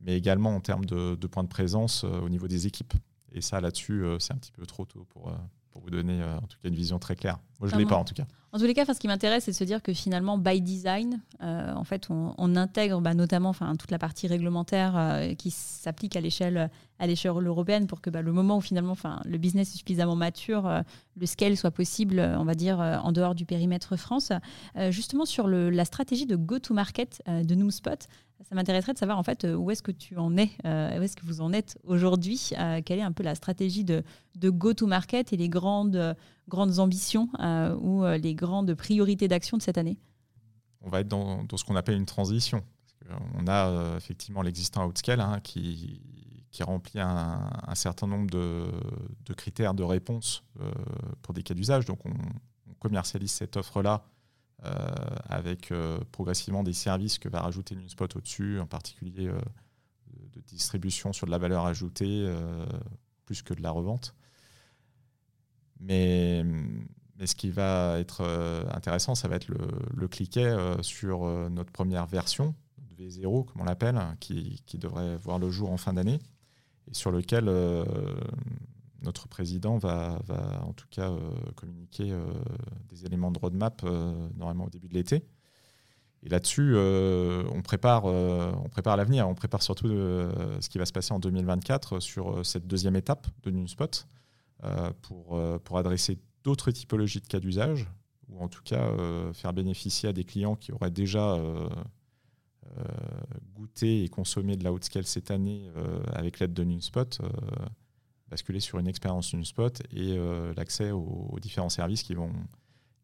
mais également en termes de, points de présence au niveau des équipes. Et ça, là-dessus, c'est un petit peu trop tôt pour, pour vous donner en tout cas une vision très claire. Moi, je ne l'ai pas en tout cas. En tous les cas, ce qui m'intéresse, c'est de se dire que finalement, by design, euh, en fait, on, intègre bah, notamment enfin, toute la partie réglementaire euh, qui s'applique à l'échelle à l'échelle européenne pour que bah, le moment où finalement enfin, le business est suffisamment mature, euh, le scale soit possible, on va dire, en dehors du périmètre France. justement, sur le, la stratégie de go-to-market de Noomspot, ça m'intéresserait de savoir en fait où est-ce que tu en es, où est-ce que vous en êtes aujourd'hui, quelle est un peu la stratégie de, de go-to-market et les grandes grandes ambitions euh, ou euh, les grandes priorités d'action de cette année? On va être dans, ce qu'on appelle une transition. On a euh, effectivement l'existant Outscale hein, qui, qui remplit un, certain nombre de, critères de réponse pour des cas d'usage. Donc on, commercialise cette offre-là avec progressivement des services que va rajouter NewSpot au-dessus, en particulier de distribution sur de la valeur ajoutée plus que de la revente. Mais, ce qui va être euh, intéressant, ça va être le, cliquet euh, sur euh, notre première version, V0 comme on l'appelle, qui, qui, devrait voir le jour en fin d'année, et sur lequel notre président va, va, en tout cas communiquer des éléments de roadmap normalement au début de l'été. Et là-dessus, on prépare, prépare l'avenir. On prépare surtout ce qui va se passer en 2024 sur cette deuxième étape de NewSpot. Euh, pour, euh, pour adresser d'autres typologies de cas d'usage, ou en tout cas euh, faire bénéficier à des clients qui auraient déjà goûté et consommé de la haute scale cette année avec l'aide de NewSpot, basculer sur une expérience NewSpot et l'accès aux, différents services qui vont,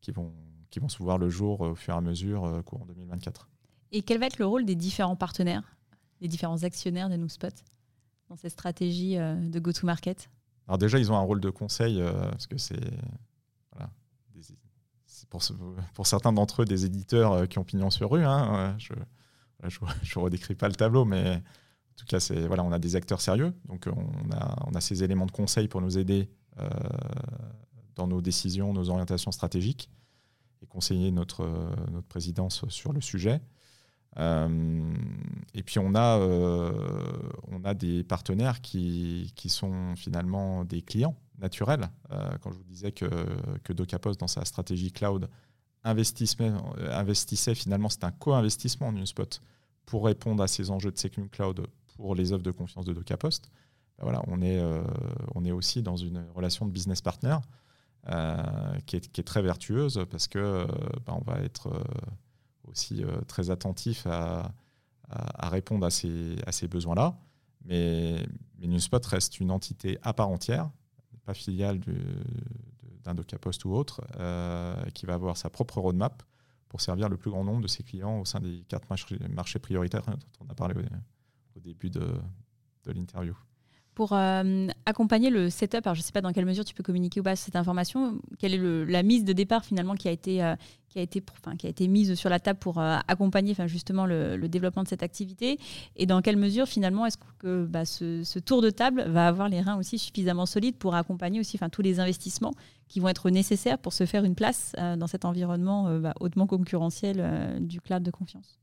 qui vont, qui vont se voir le jour au fur et à mesure courant 2024. Et quel va être le rôle des différents partenaires, des différents actionnaires de NoomSpot dans cette stratégie de go-to-market? Alors déjà, ils ont un rôle de conseil parce que c'est voilà, pour, pour, certains d'entre eux des éditeurs qui ont pignon sur rue. Hein, je ne redécris pas le tableau, mais tout cas, voilà, on a des acteurs sérieux. Donc, on a, on a ces éléments de conseil pour nous aider euh, dans nos décisions, nos orientations stratégiques et conseiller notre, notre présidence sur le sujet. Euh, et puis on a, euh, on a des partenaires qui, qui, sont finalement des clients naturels. quand je vous disais que, que DocaPost, dans sa stratégie cloud, investissait, finalement, c'est un co-investissement en NewSpot pour répondre à ces enjeux de Secure Cloud pour les offres de confiance de DocaPost. Ben voilà, on, est, euh, on est aussi dans une relation de business partner euh, qui, est, qui, est, très vertueuse parce que ben on va être euh, aussi très attentif à, répondre à ces, à ces besoins-là. Mais, mais reste une entité à part entière, pas filiale d'un DocaPost ou autre, qui va avoir sa propre roadmap pour servir le plus grand nombre de ses clients au sein des quatre marchés, prioritaires dont on a parlé au, début de, l'interview. Pour euh, accompagner le setup, je ne sais pas dans quelle mesure tu peux communiquer ou pas cette information, quelle est la mise de départ finalement qui a été, euh, qui a été, enfin, qui a été mise sur la table pour euh, accompagner enfin, justement le, développement de cette activité? Et dans quelle mesure finalement est-ce que bah, ce, tour de table va avoir les reins aussi suffisamment solides pour accompagner aussi enfin, tous les investissements qui vont être nécessaires pour se faire une place dans cet environnement bah, hautement concurrentiel du cloud de confiance?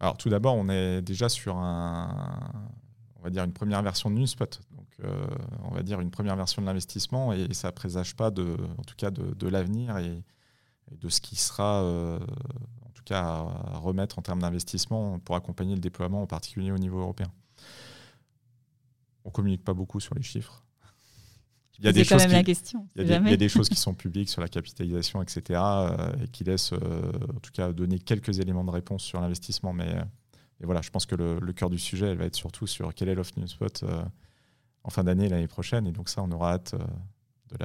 Alors tout d'abord, on est déjà sur un, on va dire une première version de NewSpot. Donc, euh, on va dire une première version de l'investissement et, ça présage pas de, en tout cas, de, l'avenir et, de ce qui sera, euh, en tout cas, à remettre en termes d'investissement pour accompagner le déploiement, en particulier au niveau européen. On communique pas beaucoup sur les chiffres. Il y a des choses qui, la question. Il y, a des, choses qui sont publiques sur la capitalisation, etc., euh, et qui laissent, en tout cas, donner quelques éléments de réponse sur l'investissement, mais et voilà, je pense que le, cœur du sujet, elle va être surtout sur quel est l'offre NewSpot euh, en fin d'année, l'année prochaine. Et donc ça, on aura hâte euh, de,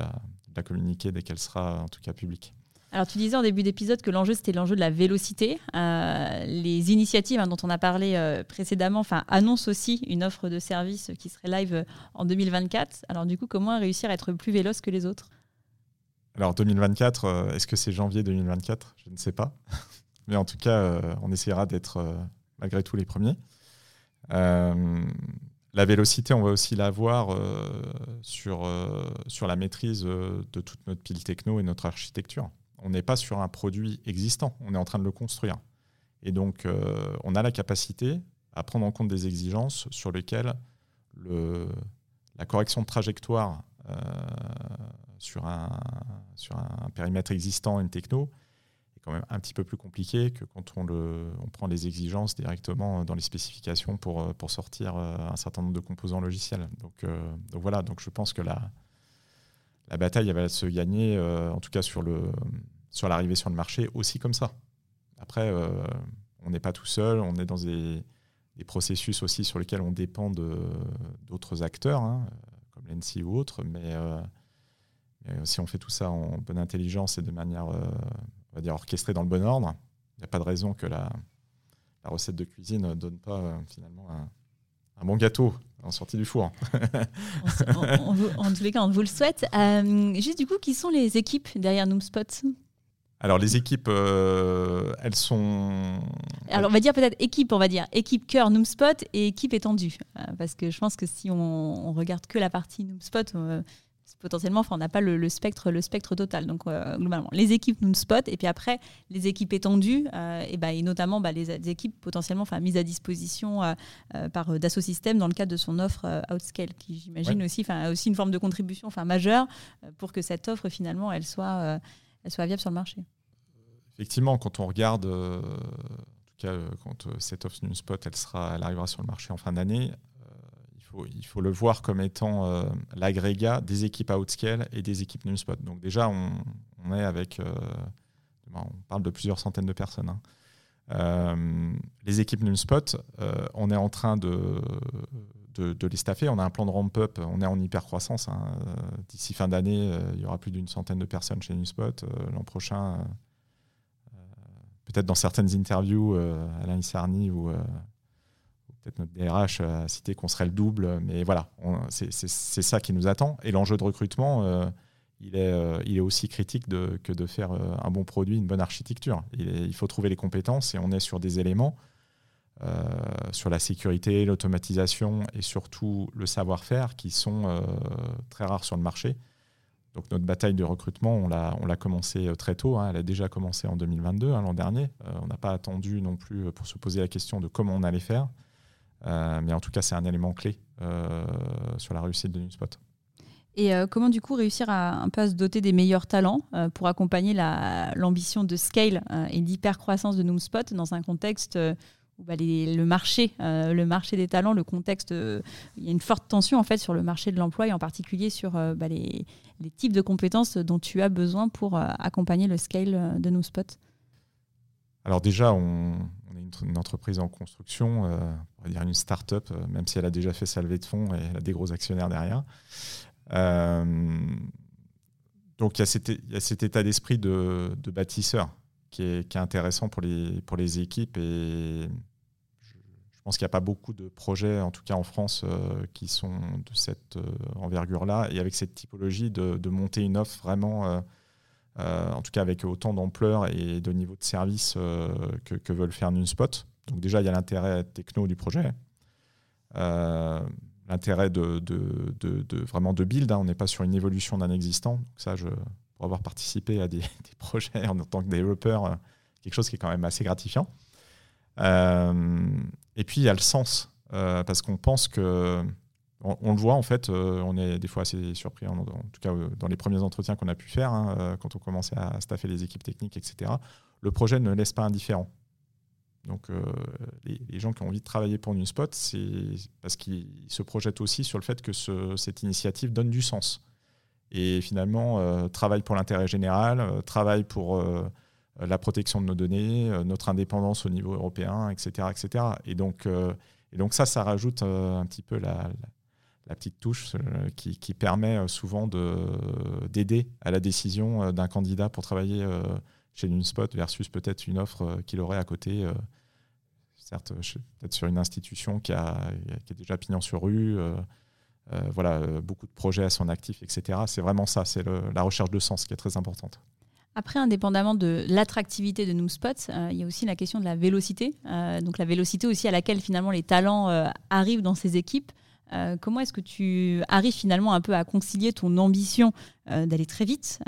la, communiquer dès qu'elle sera en tout cas publique. Alors tu disais en début d'épisode que l'enjeu c'était l'enjeu de la vélocité. Euh, les initiatives hein, dont on a parlé précédemment annoncent aussi une offre de service qui serait live en 2024. Alors du coup, comment réussir à être plus véloce que les autres? Alors 2024, est-ce que c'est janvier 2024 Je ne sais pas. <laughs> Mais en tout cas, on essaiera d'être malgré tout les premiers. Euh, la vélocité, on va aussi euh, sur, euh, sur la maîtrise de toute notre pile techno et notre architecture. On n'est pas sur un produit existant, on est en train de le construire. Et donc, on a la capacité à prendre en compte des exigences sur lesquelles le, la correction de trajectoire sur, un, sur un périmètre existant, une techno, quand même un petit peu plus compliqué que quand on, le, on prend les exigences directement dans les spécifications pour, euh, pour sortir euh, un certain nombre de composants logiciels. Donc, euh, donc voilà, donc je pense que la, la bataille va se gagner, en tout cas sur, le, sur l'arrivée sur le marché, aussi comme ça. Après, on n'est pas tout seul, on est dans des, processus aussi sur lesquels on dépend d'autres acteurs, hein, comme l'ENSI ou autres, mais, mais, si on fait tout ça en bonne intelligence et de manière on va dire, orchestré dans le bon ordre. Il n'y a pas de raison que la, recette de cuisine ne donne pas euh, finalement un, bon gâteau en sortie du four. en tous les cas, on vous le souhaite. Euh, juste du coup, qui sont les équipes derrière NoomSpot? Alors les équipes, euh, elles sont. Alors on va dire peut-être équipe, on va dire équipe cœur NoomSpot et équipe étendue, parce que je pense que si on, regarde que la partie NoomSpot, potentiellement, enfin, on n'a pas le, spectre, le spectre total. Donc, euh, globalement, les équipes nous spot et puis après, les équipes étendues, euh, et, bah, et notamment bah, les, équipes potentiellement enfin, mises à disposition euh, par Dassault Systèmes dans le cadre de son offre Outscale, qui j'imagine aussi aussi une forme de contribution enfin, majeure pour que cette offre, finalement, elle soit, elle soit viable sur le marché. Effectivement, quand on regarde, en tout cas, quand cette offre Spot, elle, sera, elle arrivera sur le marché en fin d'année, il faut le voir comme étant euh, l'agrégat des équipes Outscale et des équipes NumSpot. Donc déjà, on, est avec, euh, on parle de plusieurs centaines de personnes. Hein. Euh, les équipes NumSpot, on est en train de, de, staffer. On a un plan de ramp-up, on est en hyper-croissance. Hein. D'ici fin d'année, il y aura plus d'une centaine de personnes chez Newspot. L'an prochain, peut-être dans certaines interviews, Alain Issarni ou peut-être notre DRH a cité qu'on serait le double, mais voilà, c'est ça qui nous attend. Et l'enjeu de recrutement, il est, euh, aussi critique de, que de faire euh, un bon produit, une bonne architecture. Il, faut trouver les compétences et on est sur des éléments, euh, sur la sécurité, l'automatisation et surtout le savoir-faire qui sont très rares sur le marché. Donc notre bataille de recrutement, on l'a commencé très tôt, hein. elle a déjà commencé en 2022, hein, l'an dernier. on n'a pas attendu non plus pour se poser la question de comment on allait faire. mais en tout cas, c'est un élément clé sur la réussite de NewSpot. Et euh, comment du coup réussir à un peu se doter des meilleurs talents euh, pour accompagner l'ambition de scale euh, et d'hypercroissance de Noomspot dans un contexte bah, le marché, le marché des talents, le contexte, il y a une forte tension en fait sur le marché de l'emploi et en particulier sur bah, les, types de compétences dont tu as besoin pour accompagner le scale de Noomspot. Alors déjà, on, est une, entreprise en construction, on va dire une start-up, même si elle a déjà fait sa levée de fonds et elle a des gros actionnaires derrière. Euh, donc il y, a cet, état d'esprit de, bâtisseur qui est, intéressant pour les, pour les équipes et je pense qu'il n'y a pas beaucoup de projets, en tout cas en France, euh, qui sont de cette euh, envergure-là et avec cette typologie de, monter une offre vraiment, en tout cas avec autant d'ampleur et de niveau de service que, veulent faire Nunspot. Donc déjà, il y a l'intérêt techno du projet l'intérêt de, de, vraiment de build. Hein. On n'est pas sur une évolution d'un existant. Ça, je, pour avoir participé à <laughs> des, projets en tant que développeur, euh, quelque chose qui est quand même assez gratifiant. Euh, et puis il y a le sens, euh, parce qu'on pense que, on, le voit en fait, on est des fois assez surpris, en, tout cas dans les premiers entretiens qu'on a pu faire, hein, quand on commençait à staffer les équipes techniques, etc. Le projet ne laisse pas indifférent. Donc, les, gens qui ont envie de travailler pour NewSpot, c'est parce qu'ils se projettent aussi sur le fait que cette initiative donne du sens. Et finalement, euh, travaille pour l'intérêt général, euh, travaille pour la protection de nos données, notre indépendance au niveau européen, etc. etc. Et, donc, ça, ça rajoute un petit peu la, petite touche qui, permet souvent d'aider à la décision d'un candidat pour travailler chez NewSpot versus peut-être une offre qu'il aurait à côté certes, peut-être sur une institution qui a, qui a déjà pignon sur rue, euh, euh, voilà, euh, beaucoup de projets à son actif, etc. C'est vraiment ça, c'est la recherche de sens qui est très importante. Après, indépendamment de l'attractivité de Noomspot, il y a aussi la question de la vélocité. donc la vélocité aussi à laquelle finalement les talents arrivent dans ces équipes. comment est-ce que tu arrives finalement un peu à concilier ton ambition d'aller très vite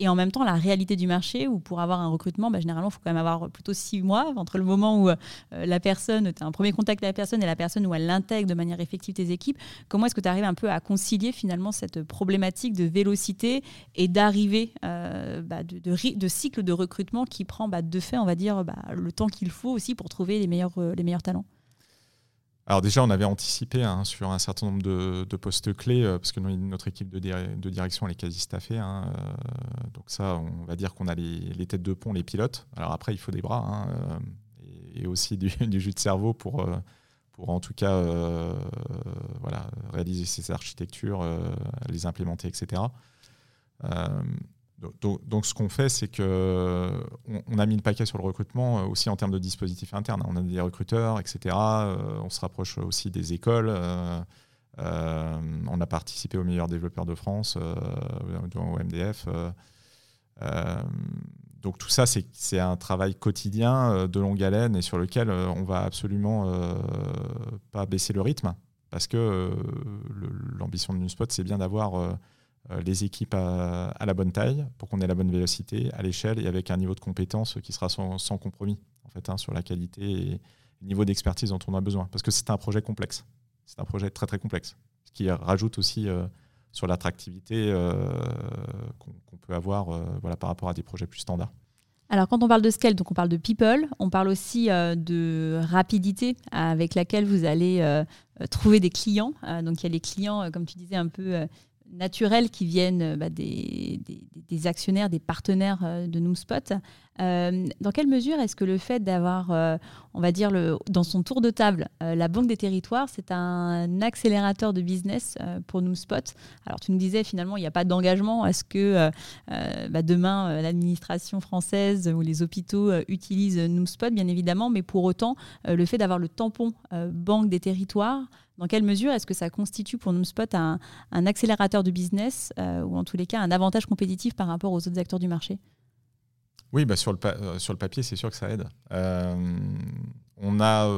et en même temps la réalité du marché où pour avoir un recrutement, bah, généralement, il faut quand même avoir plutôt six mois entre le moment où euh, la personne, tu as un premier contact avec la personne et la personne où elle intègre de manière effective tes équipes. Comment est-ce que tu arrives un peu à concilier finalement cette problématique de vélocité et d'arrivée euh, bah, de, cycle de recrutement qui prend bah, de fait, on va dire, le temps qu'il faut aussi pour trouver les meilleurs, euh, les meilleurs talents? Alors déjà, on avait anticipé hein, sur un certain nombre de, postes clés, euh, parce que notre équipe de, direction, elle est quasi staffée. Hein, euh, donc ça, on va dire qu'on a les, têtes de pont, les pilotes. Alors après, il faut des bras hein, euh, et, aussi <laughs> du, jus de cerveau pour, pour en tout cas voilà, réaliser ces architectures, les implémenter, etc. Donc, ce qu'on fait, c'est que on, a mis le paquet sur le recrutement euh, aussi en termes de dispositifs internes. On a des recruteurs, etc. Euh, on se rapproche aussi des écoles. Euh, on a participé aux meilleurs développeurs de France, au MDF. donc tout ça, c'est un travail quotidien de longue haleine et sur lequel on va absolument pas baisser le rythme parce que l'ambition de NewSpot, c'est bien d'avoir les équipes à, la bonne taille pour qu'on ait la bonne vélocité à l'échelle et avec un niveau de compétence qui sera sans, compromis en fait, hein, sur la qualité et le niveau d'expertise dont on a besoin. Parce que c'est un projet complexe. C'est un projet très très complexe. Ce qui rajoute aussi euh, sur l'attractivité euh, qu'on peut avoir voilà, par rapport à des projets plus standards. Alors quand on parle de scale, donc on parle de people, on parle aussi de rapidité avec laquelle vous allez trouver des clients. donc il y a les clients, comme tu disais, un peu naturels qui viennent bah, des, actionnaires, des partenaires de Noomspot. dans quelle mesure est-ce que le fait d'avoir, on va dire, dans son tour de table, la Banque des Territoires, c'est un accélérateur de business pour Noomspot? Alors, tu nous disais finalement, il n'y a pas d'engagement à ce que bah, demain, l'administration française ou les hôpitaux utilisent Noomspot, bien évidemment, mais pour autant, le fait d'avoir le tampon Banque des Territoires, dans quelle mesure est-ce que ça constitue pour NoomSpot un, un accélérateur de business euh, ou en tous les cas un avantage compétitif par rapport aux autres acteurs du marché? Oui, bah sur, le euh, sur le papier, c'est sûr que ça aide. Euh, on a,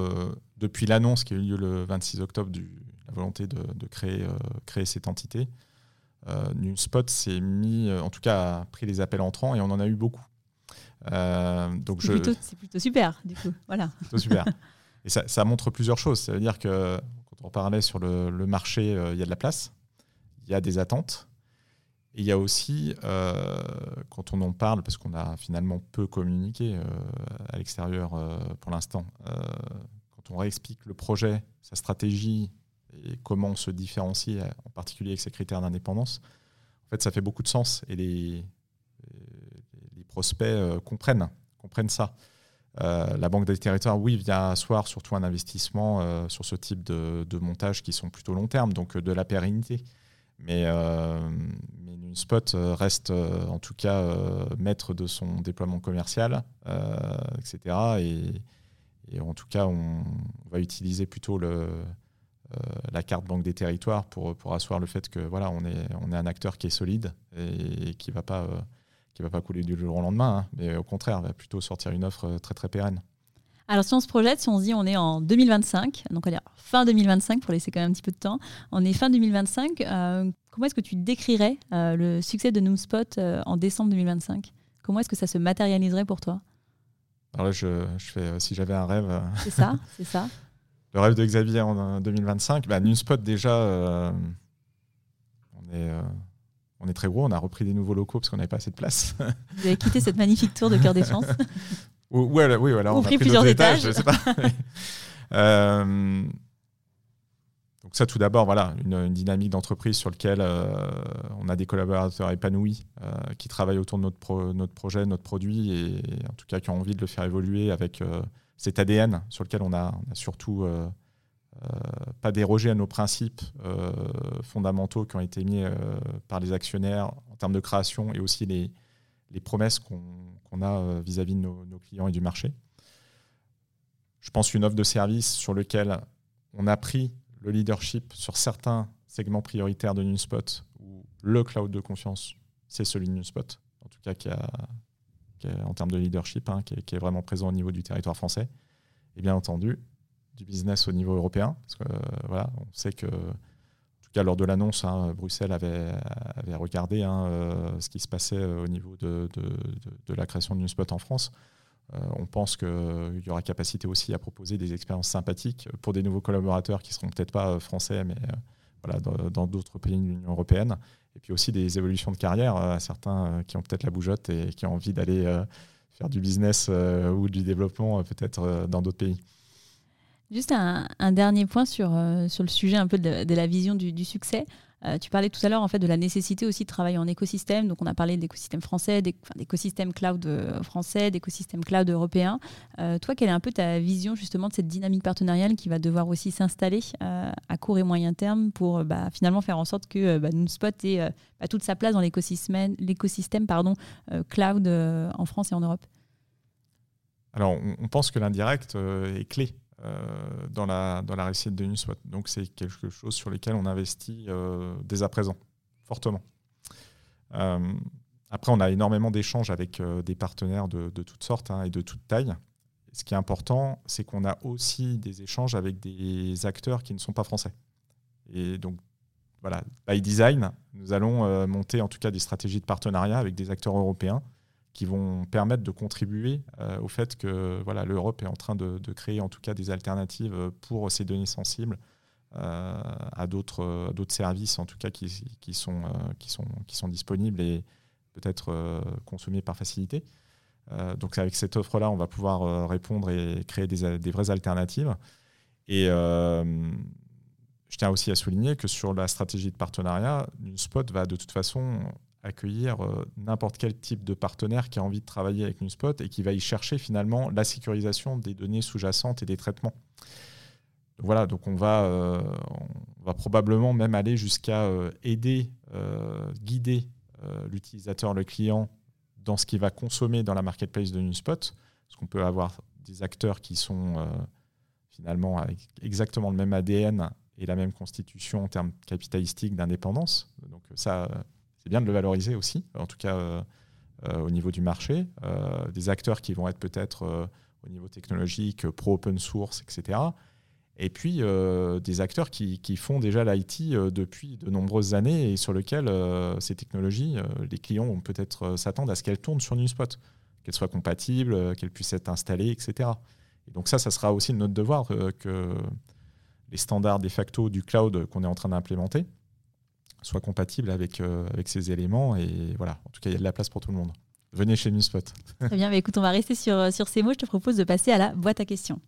depuis l'annonce qui a eu lieu le 26 octobre, du, la volonté de, créer, créer cette entité, NoomSpot s'est mis, en tout cas, a pris les appels entrants et on en a eu beaucoup. donc c'est, plutôt, c'est plutôt super, du coup. Voilà. Plutôt super. <laughs> Et ça, montre plusieurs choses. Ça veut dire que on parlait sur le, marché, euh, il y a de la place, il y a des attentes. Et il y a aussi, euh, quand on en parle, parce qu'on a finalement peu communiqué euh, à l'extérieur pour l'instant, quand on réexplique le projet, sa stratégie et comment on se différencie, en particulier avec ses critères d'indépendance, en fait, ça fait beaucoup de sens et les, les prospects comprennent, comprennent ça. Euh, la Banque des territoires, oui, vient asseoir surtout un investissement euh, sur ce type de, montage qui sont plutôt long terme, donc euh, de la pérennité. Mais, mais reste en tout cas maître de son déploiement commercial, etc. Et, en tout cas, on, va utiliser plutôt la carte Banque des territoires pour, asseoir le fait que voilà, on est un acteur qui est solide et, qui ne va pas qui va pas couler du jour au lendemain, hein, mais au contraire, va plutôt sortir une offre euh, très très pérenne. Alors si on se projette, si on se dit on est en 2025, donc on va dire fin 2025 pour laisser quand même un petit peu de temps, on est fin 2025, euh, comment est-ce que tu décrirais euh, le succès de Noomspot en décembre 2025 Comment est-ce que ça se matérialiserait pour toi? Alors là, je, je fais, si j'avais un rêve... C'est ça, <laughs> c'est ça. Le rêve de Xavier en 2025, bah, Noomspot déjà, on est on est très gros, on a repris des nouveaux locaux parce qu'on n'avait pas assez de place. <laughs> Vous avez quitté cette magnifique tour de Cœur des Chances <laughs> oui, oui, voilà, on a pris plusieurs étages. je sais pas. <laughs> Euh, donc ça, tout d'abord, voilà, une, dynamique d'entreprise sur laquelle euh, on a des collaborateurs épanouis euh, qui travaillent autour de notre, notre projet, notre produit, et, en tout cas qui ont envie de le faire évoluer avec cet ADN sur lequel on a, on a surtout pas déroger à nos principes euh, fondamentaux qui ont été mis euh, par les actionnaires en termes de création et aussi les, promesses qu'on a vis-à-vis de nos, clients et du marché. Je pense une offre de service sur lequel on a pris le leadership sur certains segments prioritaires de NewSpot, où le cloud de confiance, c'est celui de NewSpot, en tout cas qui a, en termes de leadership, hein, qui, est, vraiment présent au niveau du territoire français. Et bien entendu, du business au niveau européen. Parce que, euh, voilà, on sait que, en tout cas lors de l'annonce, hein, Bruxelles avait, regardé hein, euh, ce qui se passait euh, au niveau de, de, la création de NewSpot en France. on pense qu'il y aura capacité aussi à proposer des expériences sympathiques pour des nouveaux collaborateurs qui seront peut-être pas français, mais voilà, dans d'autres pays de l'Union européenne. Et puis aussi des évolutions de carrière à certains qui ont peut-être la bougeotte et qui ont envie d'aller faire du business ou du développement peut-être dans d'autres pays. Juste un, dernier point sur, euh, sur le sujet un peu de, la vision du, succès. Euh, tu parlais tout à l'heure en fait de la nécessité aussi de travailler en écosystème. Donc on a parlé d'écosystème français, d'écosystème cloud euh, français, d'écosystème cloud européen. toi, quelle est un peu ta vision justement de cette dynamique partenariale qui va devoir aussi s'installer à court et moyen terme pour bah, finalement faire en sorte que bah, NoomSpot ait bah, toute sa place dans l'écosystème, cloud en France et en Europe? Alors on pense que l'indirect est clé dans, la, dans la réussite de NewSpot. Donc c'est quelque chose sur lequel on investit euh, dès à présent, fortement. Euh, après, on a énormément d'échanges avec des partenaires de, de toutes sortes hein, et de toutes tailles. Ce qui est important, c'est qu'on a aussi des échanges avec des acteurs qui ne sont pas français. Et donc, voilà, by design, nous allons monter en tout cas des stratégies de partenariat avec des acteurs européens qui vont permettre de contribuer euh, au fait que voilà, l'Europe est en train de, créer en tout cas des alternatives pour ces données sensibles euh, à d'autres services en tout cas qui, sont, euh, qui, sont, qui sont disponibles et peut-être consommés par facilité. donc avec cette offre-là, on va pouvoir répondre et créer des, des vraies alternatives. Et je tiens aussi à souligner que sur la stratégie de partenariat, NewSpot va de toute façon accueillir euh, n'importe quel type de partenaire qui a envie de travailler avec NewSpot et qui va y chercher finalement la sécurisation des données sous-jacentes et des traitements. voilà, donc on va, euh, probablement même aller jusqu'à euh, aider, guider l'utilisateur, le client, dans ce qu'il va consommer dans la marketplace de NewSpot, parce qu'on peut avoir des acteurs qui sont finalement avec exactement le même ADN et la même constitution en termes capitalistiques d'indépendance. Donc ça, bien de le valoriser aussi, en tout cas euh, euh, au niveau du marché. Euh, des acteurs qui vont être peut-être au niveau technologique, pro-open source, etc. Et puis des acteurs qui, font déjà l'IT depuis de nombreuses années et sur lesquels ces technologies, les clients vont peut-être s'attendre à ce qu'elles tournent sur NewSpot, qu'elles soient compatibles, qu'elles puissent être installées, etc. Et donc ça, ça sera aussi notre devoir que les standards de facto du cloud qu'on est en train d'implémenter soient compatibles avec, euh, avec ces éléments. Et voilà, en tout cas, il y a de la place pour tout le monde. Venez chez NewSpot. Très bien, mais écoute, on va rester sur, euh, sur ces mots. Je te propose de passer à la boîte à questions.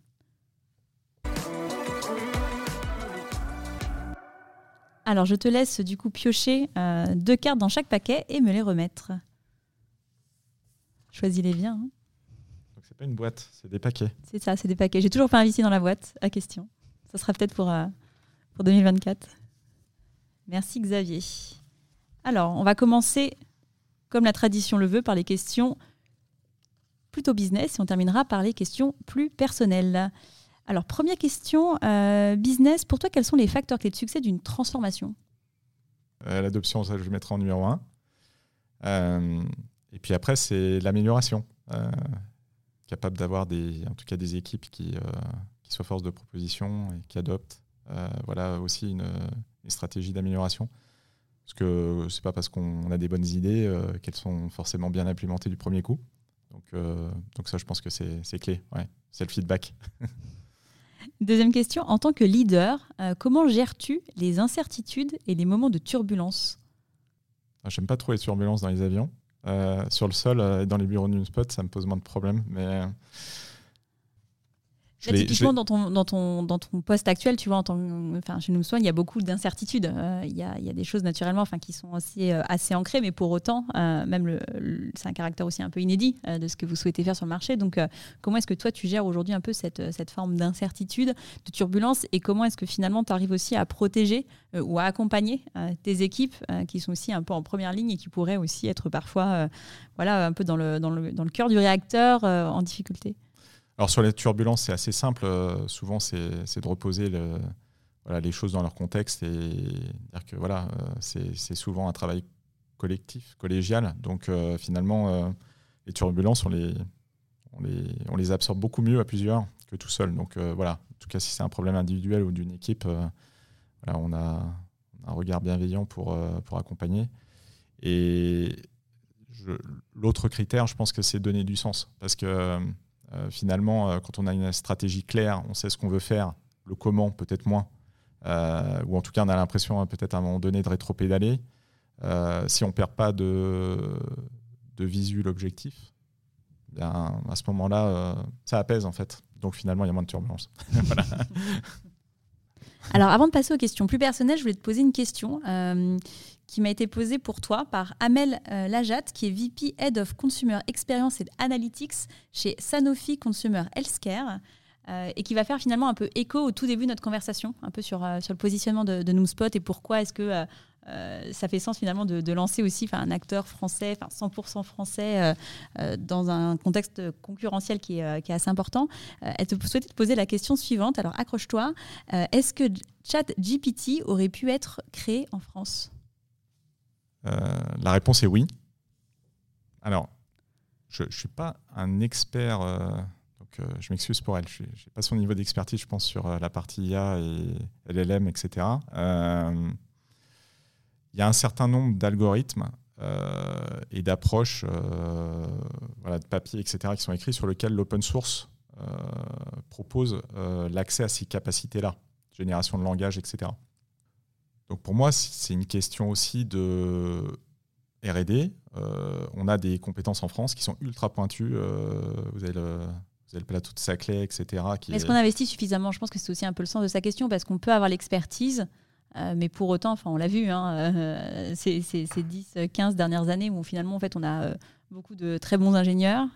Alors, je te laisse du coup piocher euh, deux cartes dans chaque paquet et me les remettre. Choisis-les bien. Hein. Donc, c'est pas une boîte, c'est des paquets. C'est ça, c'est des paquets. J'ai toujours pas investi dans la boîte à question. Ça sera peut-être pour, pour 2024. Merci Xavier. Alors, on va commencer, comme la tradition le veut, par les questions plutôt business et on terminera par les questions plus personnelles. Alors, première question, euh, business, pour toi, quels sont les facteurs clés de succès d'une transformation? Euh, L'adoption, ça je vais mettre en numéro un. Euh, et puis après, c'est l'amélioration. capable d'avoir en tout cas des équipes qui, qui soient force de proposition et qui adoptent. voilà aussi une, les stratégies d'amélioration. Parce que c'est pas parce qu'on a des bonnes idées euh, qu'elles sont forcément bien implémentées du premier coup. Donc, euh, donc ça, je pense que c'est clé. Ouais. C'est le feedback. <laughs> Deuxième question, en tant que leader, euh, comment gères-tu les incertitudes et les moments de turbulence? Ah, J'aime pas trop les turbulences dans les avions. sur le sol et dans les bureaux de spot, ça me pose moins de problèmes. Mais typiquement, dans ton, dans, ton, dans ton poste actuel, tu vois, en tant, enfin, chez nous il y a beaucoup d'incertitudes. Euh, il y, a, y, a, des choses naturellement enfin, qui sont assez, euh, assez ancrées, mais pour autant, euh, même le, c'est un caractère aussi un peu inédit de ce que vous souhaitez faire sur le marché. Donc, comment est-ce que toi, tu gères aujourd'hui un peu cette, cette forme d'incertitude, de turbulence, et comment est-ce que finalement, tu arrives aussi à protéger ou à accompagner tes équipes qui sont aussi un peu en première ligne et qui pourraient aussi être parfois voilà, un peu dans le, dans le, dans le cœur du réacteur en difficulté? Alors sur les turbulences, c'est assez simple. Euh, souvent, c'est de reposer les choses dans leur contexte et dire que voilà, euh, c'est souvent un travail collectif, collégial. Donc euh, finalement, les turbulences, on les, absorbe beaucoup mieux à plusieurs que tout seul. Donc voilà, en tout cas, si c'est un problème individuel ou d'une équipe, on, a, un regard bienveillant pour, pour accompagner. Et l'autre critère, je pense que c'est donner du sens. Parce que euh, finalement, euh, quand on a une stratégie claire, on sait ce qu'on veut faire, le comment peut-être moins, euh, ou en tout cas on a l'impression peut-être à un moment donné de rétro-pédaler. si on ne perd pas de, de visu l'objectif, à ce moment-là, ça apaise en fait. Donc finalement, il y a moins de turbulence. <laughs> Alors avant de passer aux questions plus personnelles, je voulais te poser une question qui m'a été posée pour toi par Amel euh, Lajat, qui est VP Head of Consumer Experience and Analytics chez Sanofi Consumer Healthcare. Euh, et qui va faire finalement un peu écho au tout début de notre conversation, un peu sur, euh, sur le positionnement de, de Noomspot et pourquoi est-ce que ça fait sens finalement de, lancer aussi un acteur français, 100% français, dans un contexte concurrentiel qui est, qui est assez important. elle te souhaitait te poser la question suivante, alors accroche-toi. est-ce que ChatGPT aurait pu être créé en France? La réponse est oui. Alors, je ne suis pas un expert, euh, donc euh, je m'excuse pour elle. Je n'ai pas son niveau d'expertise, je pense, sur la partie IA et LLM, etc. Il y a un certain nombre d'algorithmes et d'approches, voilà, de papiers, etc., qui sont écrits sur lesquels l'open source propose l'accès à ces capacités-là, génération de langage, etc. Donc pour moi, c'est une question aussi de RD. Euh, on a des compétences en France qui sont ultra pointues. Euh, vous avez vous avez le plateau de Saclay, etc. Est-ce qu'on investit suffisamment? Je pense que c'est aussi un peu le sens de sa question parce qu'on peut avoir l'expertise, euh, mais pour autant, enfin, on l'a vu, hein, euh, ces, 10-15 dernières années où finalement, en fait, on a beaucoup de très bons ingénieurs,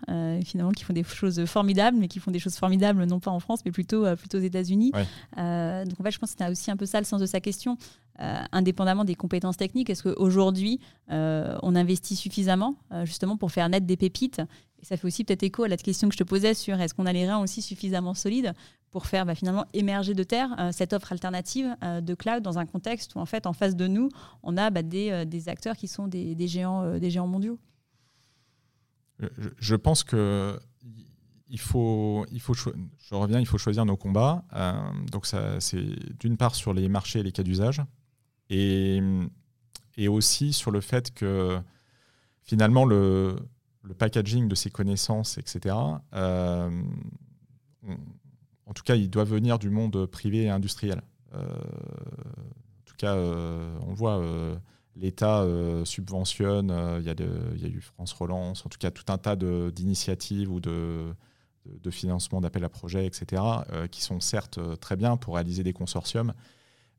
finalement, qui font des choses formidables, mais qui font des choses formidables non pas en France, mais plutôt, plutôt aux États-Unis. donc, en fait, je pense que c'est aussi un peu ça le sens de sa question. indépendamment des compétences techniques, est-ce qu'aujourd'hui, on investit suffisamment, justement, pour faire naître des pépites? Et ça fait aussi peut-être écho à la question que je te posais sur est-ce qu'on a les reins aussi suffisamment solides pour faire bah, finalement émerger de terre euh, cette offre alternative euh, de cloud dans un contexte où en fait en face de nous on a bah, des, euh, des, acteurs qui sont des, des géants, des géants mondiaux? Je, pense que il faut, il faut je reviens, il faut choisir nos combats. donc ça, c'est d'une part sur les marchés et les cas d'usage, et, aussi sur le fait que finalement le, packaging de ces connaissances, etc., euh, en tout cas, il doit venir du monde privé et industriel. Euh, en tout cas, euh, on voit, l'État subventionne, il y, a eu France Relance, en tout cas tout un tas d'initiatives ou de, de, financement d'appel à projets, etc., qui sont certes très bien pour réaliser des consortiums,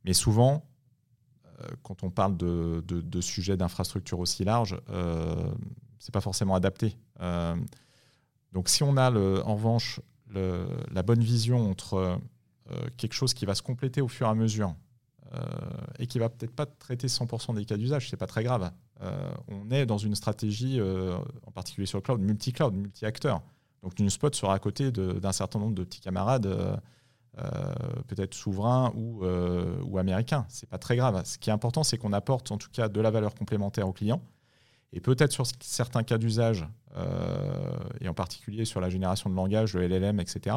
mais souvent, quand on parle de, sujets d'infrastructures aussi larges, c'est pas forcément adapté. Euh, donc si on a en revanche la bonne vision entre euh, quelque chose qui va se compléter au fur et à mesure euh, et qui va peut-être pas traiter 100% des cas d'usage, c'est pas très grave. on est dans une stratégie, en particulier sur le cloud, multi-cloud, multi-acteur. Donc NewSpot sera à côté d'un certain nombre de petits camarades, peut-être souverains ou, ou américains. C'est pas très grave. Ce qui est important, c'est qu'on apporte en tout cas de la valeur complémentaire aux clients et peut-être sur certains cas d'usage, euh, et en particulier sur la génération de langage, le LLM, etc.,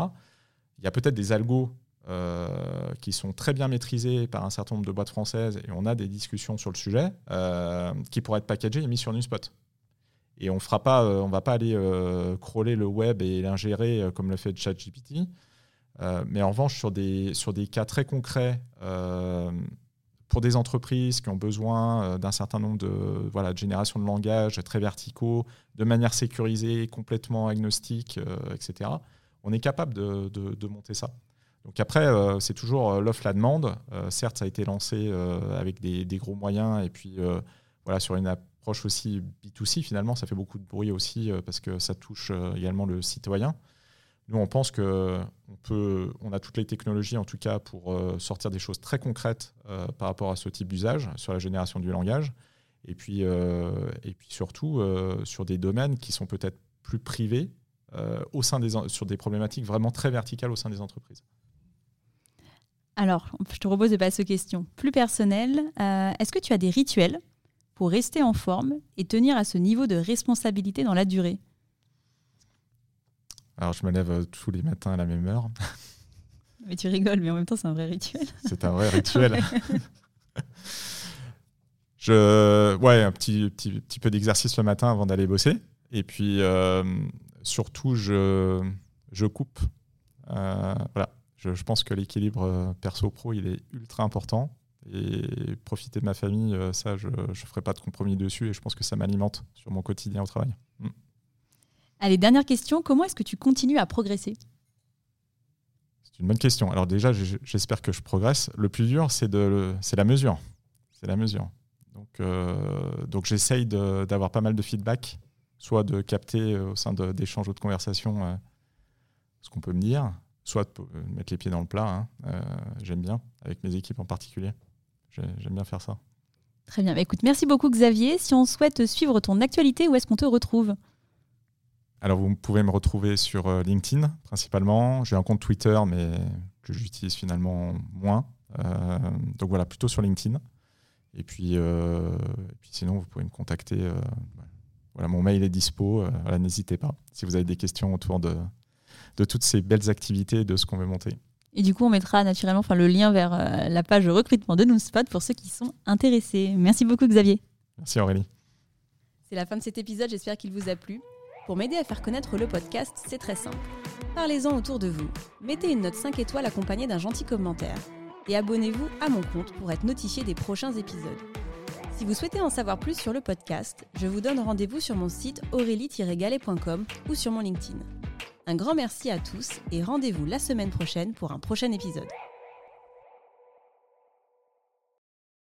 il y a peut-être des algos euh, qui sont très bien maîtrisés par un certain nombre de boîtes françaises, et on a des discussions sur le sujet, euh, qui pourraient être packagés et mis sur NewSpot. Et on fera on va pas aller crawler le web et l'ingérer comme le fait ChatGPT. mais en revanche, sur des, sur des cas très concrets, pour des entreprises qui ont besoin euh, d'un certain nombre de, voilà, de générations de langage très verticaux, de manière sécurisée, complètement agnostique, euh, etc., on est capable de, de, monter ça. Donc après, euh, c'est toujours l'offre, la demande. certes, ça a été lancé avec des, gros moyens et puis voilà, sur une approche aussi B2C, finalement, ça fait beaucoup de bruit aussi parce que ça touche également le citoyen. Nous, on pense qu'on peut, on a toutes les technologies, en tout cas, pour euh, sortir des choses très concrètes euh, par rapport à ce type d'usage, sur la génération du langage, et puis, euh, et puis surtout sur des domaines qui sont peut-être plus privés, au sein des, sur des problématiques vraiment très verticales au sein des entreprises. Alors, je te propose de passer aux questions plus personnelles. Est-ce que tu as des rituels pour rester en forme et tenir à ce niveau de responsabilité dans la durée? Alors, je me lève euh, tous les matins à la même heure. <laughs> Mais tu rigoles, mais en même temps, c'est un vrai rituel. <laughs> C'est un vrai rituel. <laughs> je, ouais, un petit, petit, petit peu d'exercice le matin avant d'aller bosser. Et puis, euh, surtout, je, je coupe. Euh, voilà. Je, je, pense que l'équilibre perso-pro, il est ultra important. Et profiter de ma famille, ça, je ne ferai pas de compromis dessus. Et je pense que ça m'alimente sur mon quotidien au travail. Mm. Allez, dernière question, comment est-ce que tu continues à progresser? C'est une bonne question. Alors déjà, j'espère que je progresse. Le plus dur, c'est la mesure. C'est la mesure. Donc, euh, donc j'essaye d'avoir pas mal de feedback, soit de capter euh, au sein d'échanges ou de conversations euh, ce qu'on peut me dire, soit de mettre les pieds dans le plat. Hein. J'aime bien, avec mes équipes en particulier. J'aime bien faire ça. Très bien. Bah, écoute, merci beaucoup Xavier. Si on souhaite suivre ton actualité, où est-ce qu'on te retrouve? Alors, vous pouvez me retrouver sur euh, LinkedIn principalement. J'ai un compte Twitter, mais que j'utilise finalement moins. Euh, donc voilà, plutôt sur LinkedIn. Et puis, euh, puis sinon, vous pouvez me contacter. voilà, mon mail est dispo. n'hésitez pas si vous avez des questions autour de, de toutes ces belles activités, de ce qu'on veut monter. Et du coup, on mettra naturellement enfin, le lien vers la page de recrutement de NoomSpot pour ceux qui sont intéressés. Merci beaucoup, Xavier. Merci, Aurélie. C'est la fin de cet épisode. J'espère qu'il vous a plu. Pour m'aider à faire connaître le podcast, c'est très simple. Parlez-en autour de vous, mettez une note 5 étoiles accompagnée d'un gentil commentaire et abonnez-vous à mon compte pour être notifié des prochains épisodes. Si vous souhaitez en savoir plus sur le podcast, je vous donne rendez-vous sur mon site aurélie-galet.com ou sur mon LinkedIn. Un grand merci à tous et rendez-vous la semaine prochaine pour un prochain épisode.